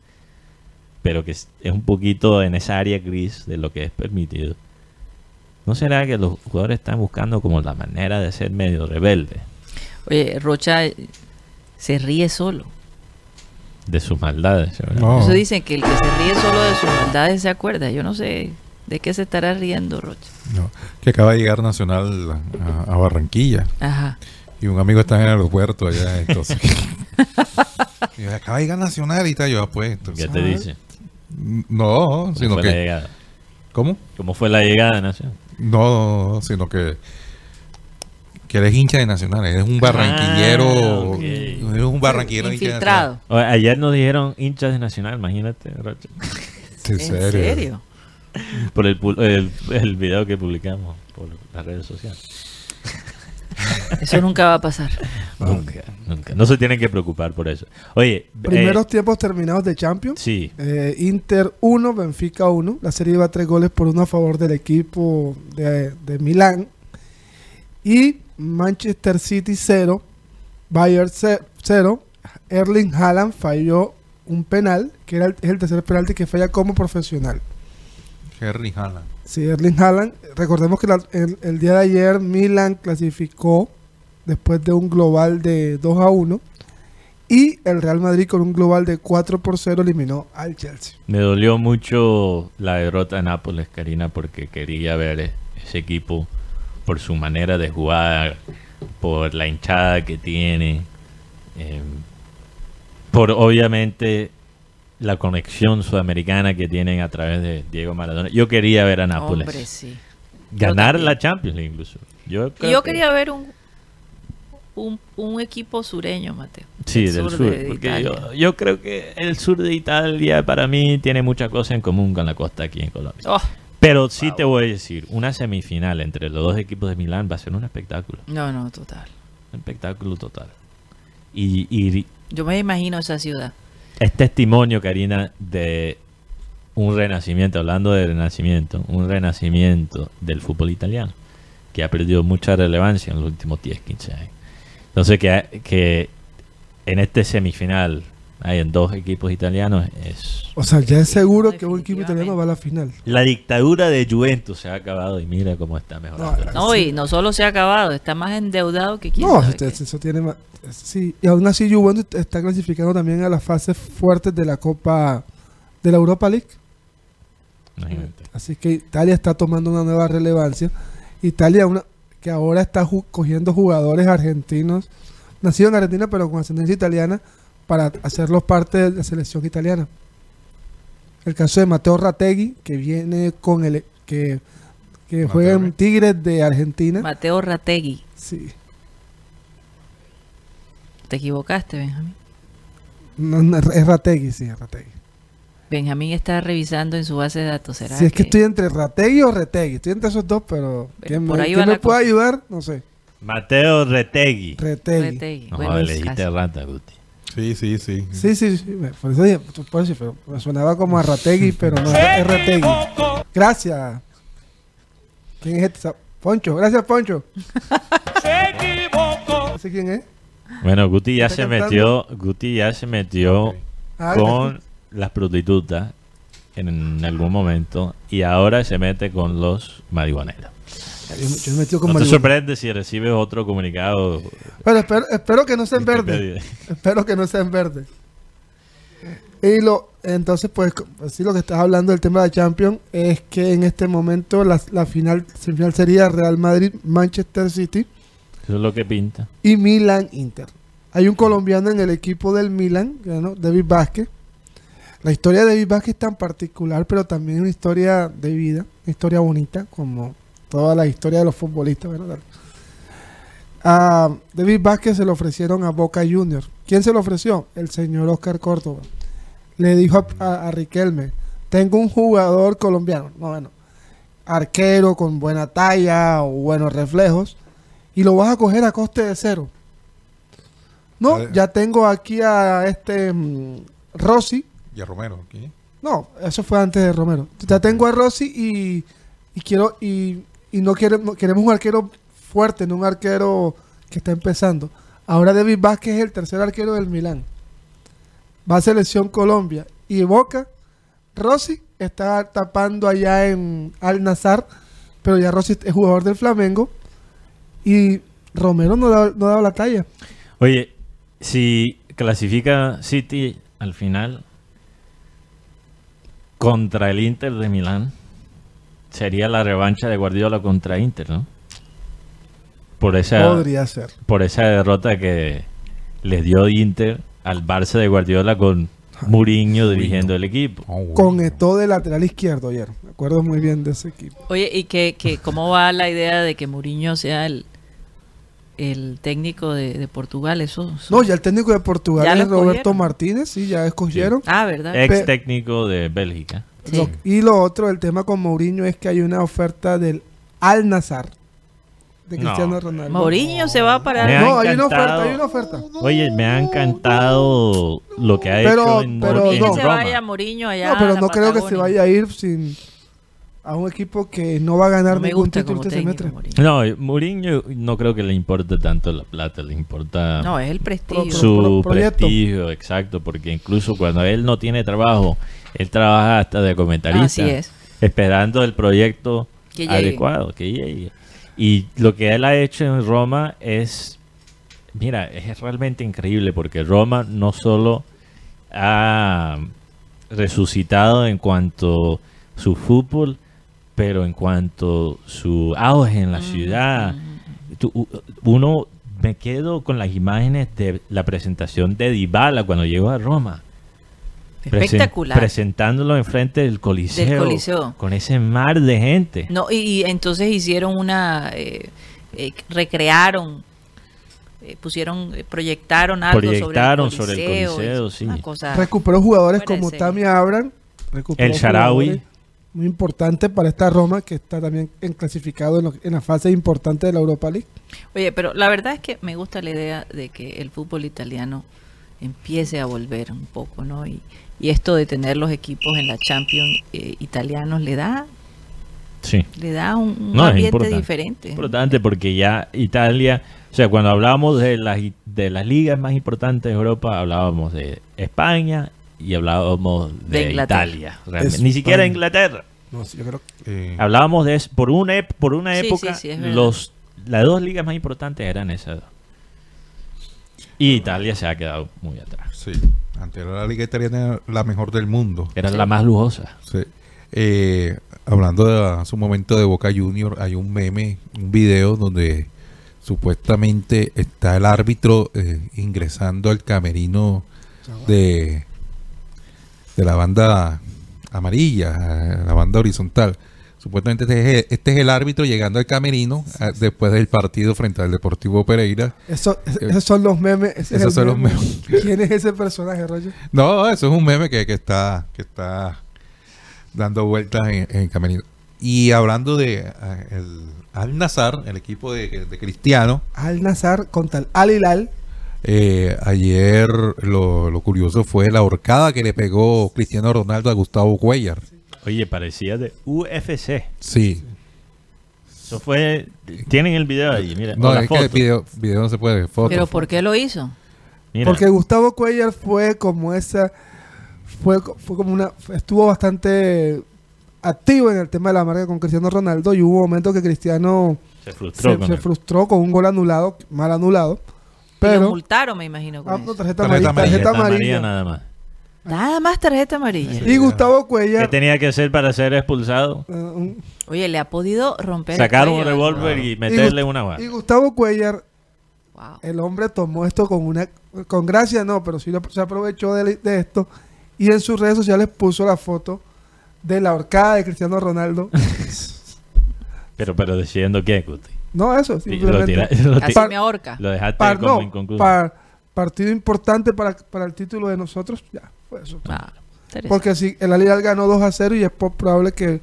pero que es, un poquito en esa área gris de lo que es permitido. ¿No será que los jugadores están buscando como la manera de ser medio rebelde? Oye, Rocha se ríe solo. De sus maldades. Eso dicen que el que se ríe solo de sus maldades se acuerda. Yo no sé de qué se estará riendo Rocha. No, que acaba de llegar Nacional a, Barranquilla. Ajá. Y un amigo está en el aeropuerto allá, entonces. y acaba de llegar Nacional y está yo apuesto. ¿Qué te dice? No, sino que. La llegada? ¿Cómo? ¿Cómo fue la llegada de Nacional? No, sino que que eres hincha de Nacional, eres un barranquillero, ah, eres un barranquillero infiltrado. ayer nos dijeron hinchas de Nacional, imagínate, ¿En serio? Por el, el, el, video que publicamos por las redes sociales. Eso nunca va a pasar. nunca, nunca. No se tienen que preocupar por eso. Oye. Primeros eh, tiempos terminados de Champions. Sí. Eh, Inter 1, Benfica 1. La serie iba a tres goles por uno a favor del equipo de, de Milán. Y Manchester City 0. Bayern 0. Erling Haaland falló un penal, que era el, es el tercer penalti que falla como profesional. Erling Haaland. Sí, Erling Haaland. Recordemos que el, día de ayer Milan clasificó después de un global de 2 a 1 y el Real Madrid con un global de 4 por 0 eliminó al Chelsea. Me dolió mucho la derrota de Nápoles, Karina, porque quería ver ese equipo por su manera de jugar, por la hinchada que tiene, eh, por obviamente la conexión sudamericana que tienen a través de Diego Maradona. Yo quería ver a Nápoles. Ganar la Champions League incluso. Yo, yo quería ver un, un, equipo sureño, Mateo. Sí, del sur. porque yo, creo que el sur de Italia para mí tiene muchas cosas en común con la costa aquí en Colombia. Oh. Pero sí te voy a decir, una semifinal entre los dos equipos de Milán va a ser un espectáculo. No, no, total. Un espectáculo total. Y, y yo me imagino esa ciudad es testimonio, Karina, de un renacimiento, hablando de renacimiento, un renacimiento del fútbol italiano, que ha perdido mucha relevancia en los últimos 10, 15 años. Entonces, que, que en este semifinal hay en dos equipos italianos es... O sea, ya es seguro que un equipo italiano va a la final. La dictadura de Juventus se ha acabado y mira cómo está mejorando. No, y no solo se ha acabado, está más endeudado que quien No, eso tiene más... Sí, y aún así Juventus está clasificando también a las fases fuertes de la Copa de la Europa League. Así que Italia está tomando una nueva relevancia. Italia, una, que ahora está cogiendo jugadores argentinos, nacidos en Argentina pero con ascendencia italiana, para hacerlos parte de la selección italiana. El caso de Mateo Rategui, que viene con el que, que juega en Tigres de Argentina. Mateo Rategui. Sí. ¿Te equivocaste, Benjamín? No, es Rategui, sí, es Rategui. Benjamín está revisando en su base de datos. ¿será si es que estoy entre Rategui o Retegui. Estoy entre esos dos, pero ¿quién, me, me puede ayudar? No sé. Mateo Retegui. Retegui. Retegui. No, bueno, le dijiste rata, Guti. Sí, sí, sí. Sí, sí, sí. Por eso, por eso, pero me sonaba como a Rategui, pero no es Retegui. Gracias. ¿Quién es este? Poncho, gracias, Poncho. Se equivocó. ¿Ese quién es? Bueno, Guti ya se metió, Guti ya se metió ah, con las prostitutas en algún momento y ahora se mete con los marihuaneros. No te sorprende si recibes otro comunicado. Pero espero, que no sea en verde. espero que no sea en verde. Y lo, entonces, pues, así lo que estás hablando del tema de Champions es que en este momento la, la final, final sería Real Madrid-Manchester City eso es lo que pinta. Y Milan Inter. Hay un colombiano en el equipo del Milan, ¿no? David Vázquez. La historia de David Vázquez es tan particular, pero también una historia de vida, una historia bonita, como toda la historia de los futbolistas, ¿verdad? A David Vázquez se lo ofrecieron a Boca Juniors. ¿Quién se lo ofreció? El señor Oscar Córdoba. Le dijo a, a Riquelme, tengo un jugador colombiano, no, bueno, arquero con buena talla o buenos reflejos, y lo vas a coger a coste de cero. No, ya tengo aquí a este mm, Rossi. Y a Romero. No, eso fue antes de Romero. Ya tengo a Rossi y, y quiero y, y no, queremos, queremos un arquero fuerte, no un arquero que está empezando. Ahora David Vázquez es el tercer arquero del Milán. Va a selección Colombia. Y Boca, Rossi está tapando allá en Al Nazar, pero ya Rossi es jugador del Flamengo. Y Romero no da, no da la talla. Oye, si clasifica City al final contra el Inter de Milán, sería la revancha de Guardiola contra Inter, ¿no? Por esa, Podría ser. Por esa derrota que les dio Inter al Barça de Guardiola con Mourinho dirigiendo el equipo. Oh, con esto de lateral izquierdo ayer. Me acuerdo muy bien de ese equipo. Oye, ¿y que, que, cómo va la idea de que Mourinho sea el, el técnico de, Portugal? Eso, No, ya el técnico de Portugal es Roberto Martínez, sí, ya escogieron. Ah, ¿verdad? Ex técnico de Bélgica. Y lo otro, el tema con Mourinho es que hay una oferta del Al Nazar de Cristiano Ronaldo. Mourinho se va para... No, hay una oferta, hay una oferta. Oye, me ha encantado lo que ha hecho en, pero no. se vaya Mourinho allá No, pero no creo que se vaya a ir sin a un equipo que no va a ganar ningún título este semestre. No, Mourinho no creo que le importe tanto la plata, le importa No, es el prestigio. Su prestigio, exacto, porque incluso cuando él no tiene trabajo, él trabaja hasta de comentarista. Así es. Esperando el proyecto adecuado que llegue. Y lo que él ha hecho en Roma es, mira, es realmente increíble porque Roma no solo ha resucitado en cuanto su fútbol, pero en cuanto su auge en la ciudad, uno me quedo con las imágenes de la presentación de Dybala cuando llegó a Roma. Espectacular. presentándolo enfrente del coliseo, del coliseo, Con ese mar de gente. No, y, entonces hicieron una. Eh, eh, recrearon. Eh, pusieron, proyectaron algo proyectaron sobre el coliseo. sí. Recuperó jugadores como Tammy Abraham. El Sharawi. Muy importante para esta Roma que está también en clasificado en, en la fase importante de la Europa League. Oye, pero la verdad es que me gusta la idea de que el fútbol italiano empiece a volver un poco, ¿no? Y, y esto de tener los equipos en la Champions eh, italianos le da sí. le da un, ambiente diferente. Importante porque ya Italia, o sea, cuando hablábamos de las de las ligas más importantes de Europa, hablábamos de España y hablábamos de, Italia, ni siquiera Inglaterra. No, yo creo que... Hablábamos de por una por una época los las dos ligas más importantes eran esas dos. Y Italia se ha quedado muy atrás. Sí. Antes la liga italiana la mejor del mundo. Era la más lujosa. Sí. Eh, hablando de su momento de Boca Junior, hay un meme, un video donde supuestamente está el árbitro eh, ingresando al camerino de, de la banda amarilla, la banda horizontal. Supuestamente este es, este es, el árbitro llegando al camerino después del partido frente al Deportivo Pereira. Eso, esos son los memes. esos son los memes. ¿Quién es ese personaje, Roger? No, eso es un meme que, que está que está dando vueltas en, el camerino. Y hablando de ah, el Al Nazar, el equipo de, Cristiano. Al Nazar contra el Al Hilal. Eh, ayer lo, lo, curioso fue la horcada que le pegó Cristiano Ronaldo a Gustavo Cuellar. Oye, parecía de UFC. Sí. Eso fue. Tienen el video ahí, mira. No, es que el video, no se puede. Foto, ¿Pero por qué lo hizo? Porque Gustavo Cuellar fue como esa. Fue, fue como una. Estuvo bastante activo en el tema de la marca con Cristiano Ronaldo y hubo un momento que Cristiano se frustró, con, se frustró con un gol anulado, mal anulado. Pero, lo multaron, me imagino. Con ah, tarjeta, tarjeta, amarilla, tarjeta, amarilla. nada más. Nada más tarjeta amarilla. Y Gustavo Cuellar. ¿Qué tenía que hacer para ser expulsado? Uh, Oye, le ha podido romper. Sacar un revólver y meterle una bala. Y Gustavo Cuellar, el hombre tomó esto con una. Con gracia, no, pero sí se aprovechó de, esto. Y en sus redes sociales puso la foto de la horcada de Cristiano Ronaldo. pero, pero diciendo qué, Guti. No, eso, simplemente. Lo Así me ahorca. Lo dejaste como inconcluso. partido importante para, para el título de nosotros, ya. Ah, Porque si el Alilal ganó 2 a 0 y es probable que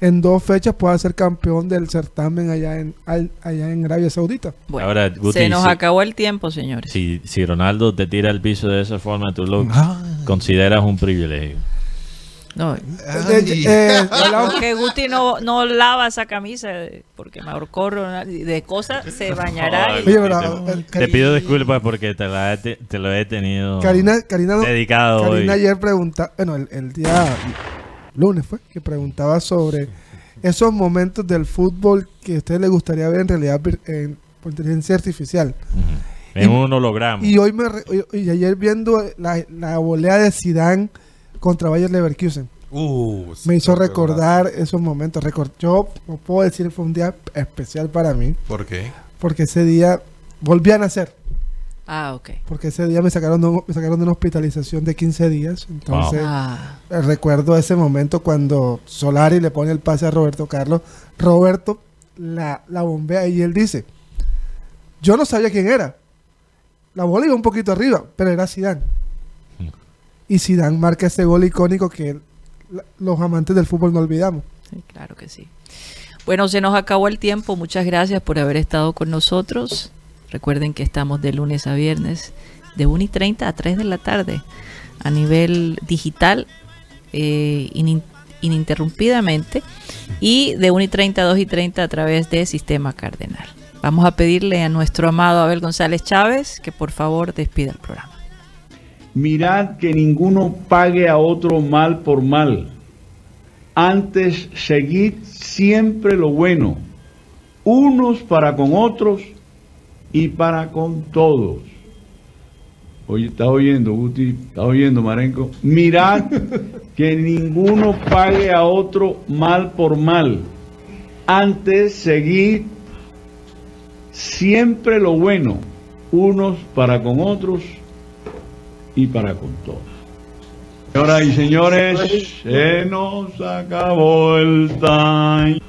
en dos fechas pueda ser campeón del certamen allá en allá en Arabia Saudita. Ahora, se nos acabó el tiempo, señores. Si, si Ronaldo te tira al piso de esa forma, tú lo ah. consideras un privilegio. No, eh, eh, porque Guti no, no lava esa camisa porque me ahorcó de cosas, se bañará. te, pido disculpas porque te, la te, lo he tenido Karina, Karina, dedicado Karina ayer pregunta, bueno, el, día lunes fue, que preguntaba sobre esos momentos del fútbol que a usted le gustaría ver en realidad en, por inteligencia artificial. En un holograma. Y hoy me y ayer viendo la, la volea de Zidane contra Bayer Leverkusen. Uh, me hizo recordar esos momentos. yo puedo decir que fue un día especial para mí. ¿Por qué? Porque ese día volví a nacer. Ah, ok. Porque ese día me sacaron de, me sacaron de una hospitalización de 15 días. Entonces, ah. eh, recuerdo ese momento cuando Solari le pone el pase a Roberto Carlos. Roberto la, la bombea y él dice, yo no sabía quién era. La bola iba un poquito arriba, pero era Zidane. Y Zidane marca ese gol icónico que los amantes del fútbol no olvidamos. Sí, claro que sí. Bueno, se nos acabó el tiempo. Muchas gracias por haber estado con nosotros. Recuerden que estamos de lunes a viernes de 1 y 30 a 3 de la tarde a nivel digital eh, ininterrumpidamente y de 1 y 30 a 2 y 30 a través de Sistema Cardenal. Vamos a pedirle a nuestro amado Abel González Chávez que por favor despida el programa. Mirad que ninguno pague a otro mal por mal. Antes seguid siempre lo bueno, unos para con otros y para con todos. Oye, ¿estás oyendo, Guti? ¿Estás oyendo, Marenco? Mirad que ninguno pague a otro mal por mal. Antes seguid siempre lo bueno, unos para con otros y para con todos. Señoras y señores, se nos acabó el time.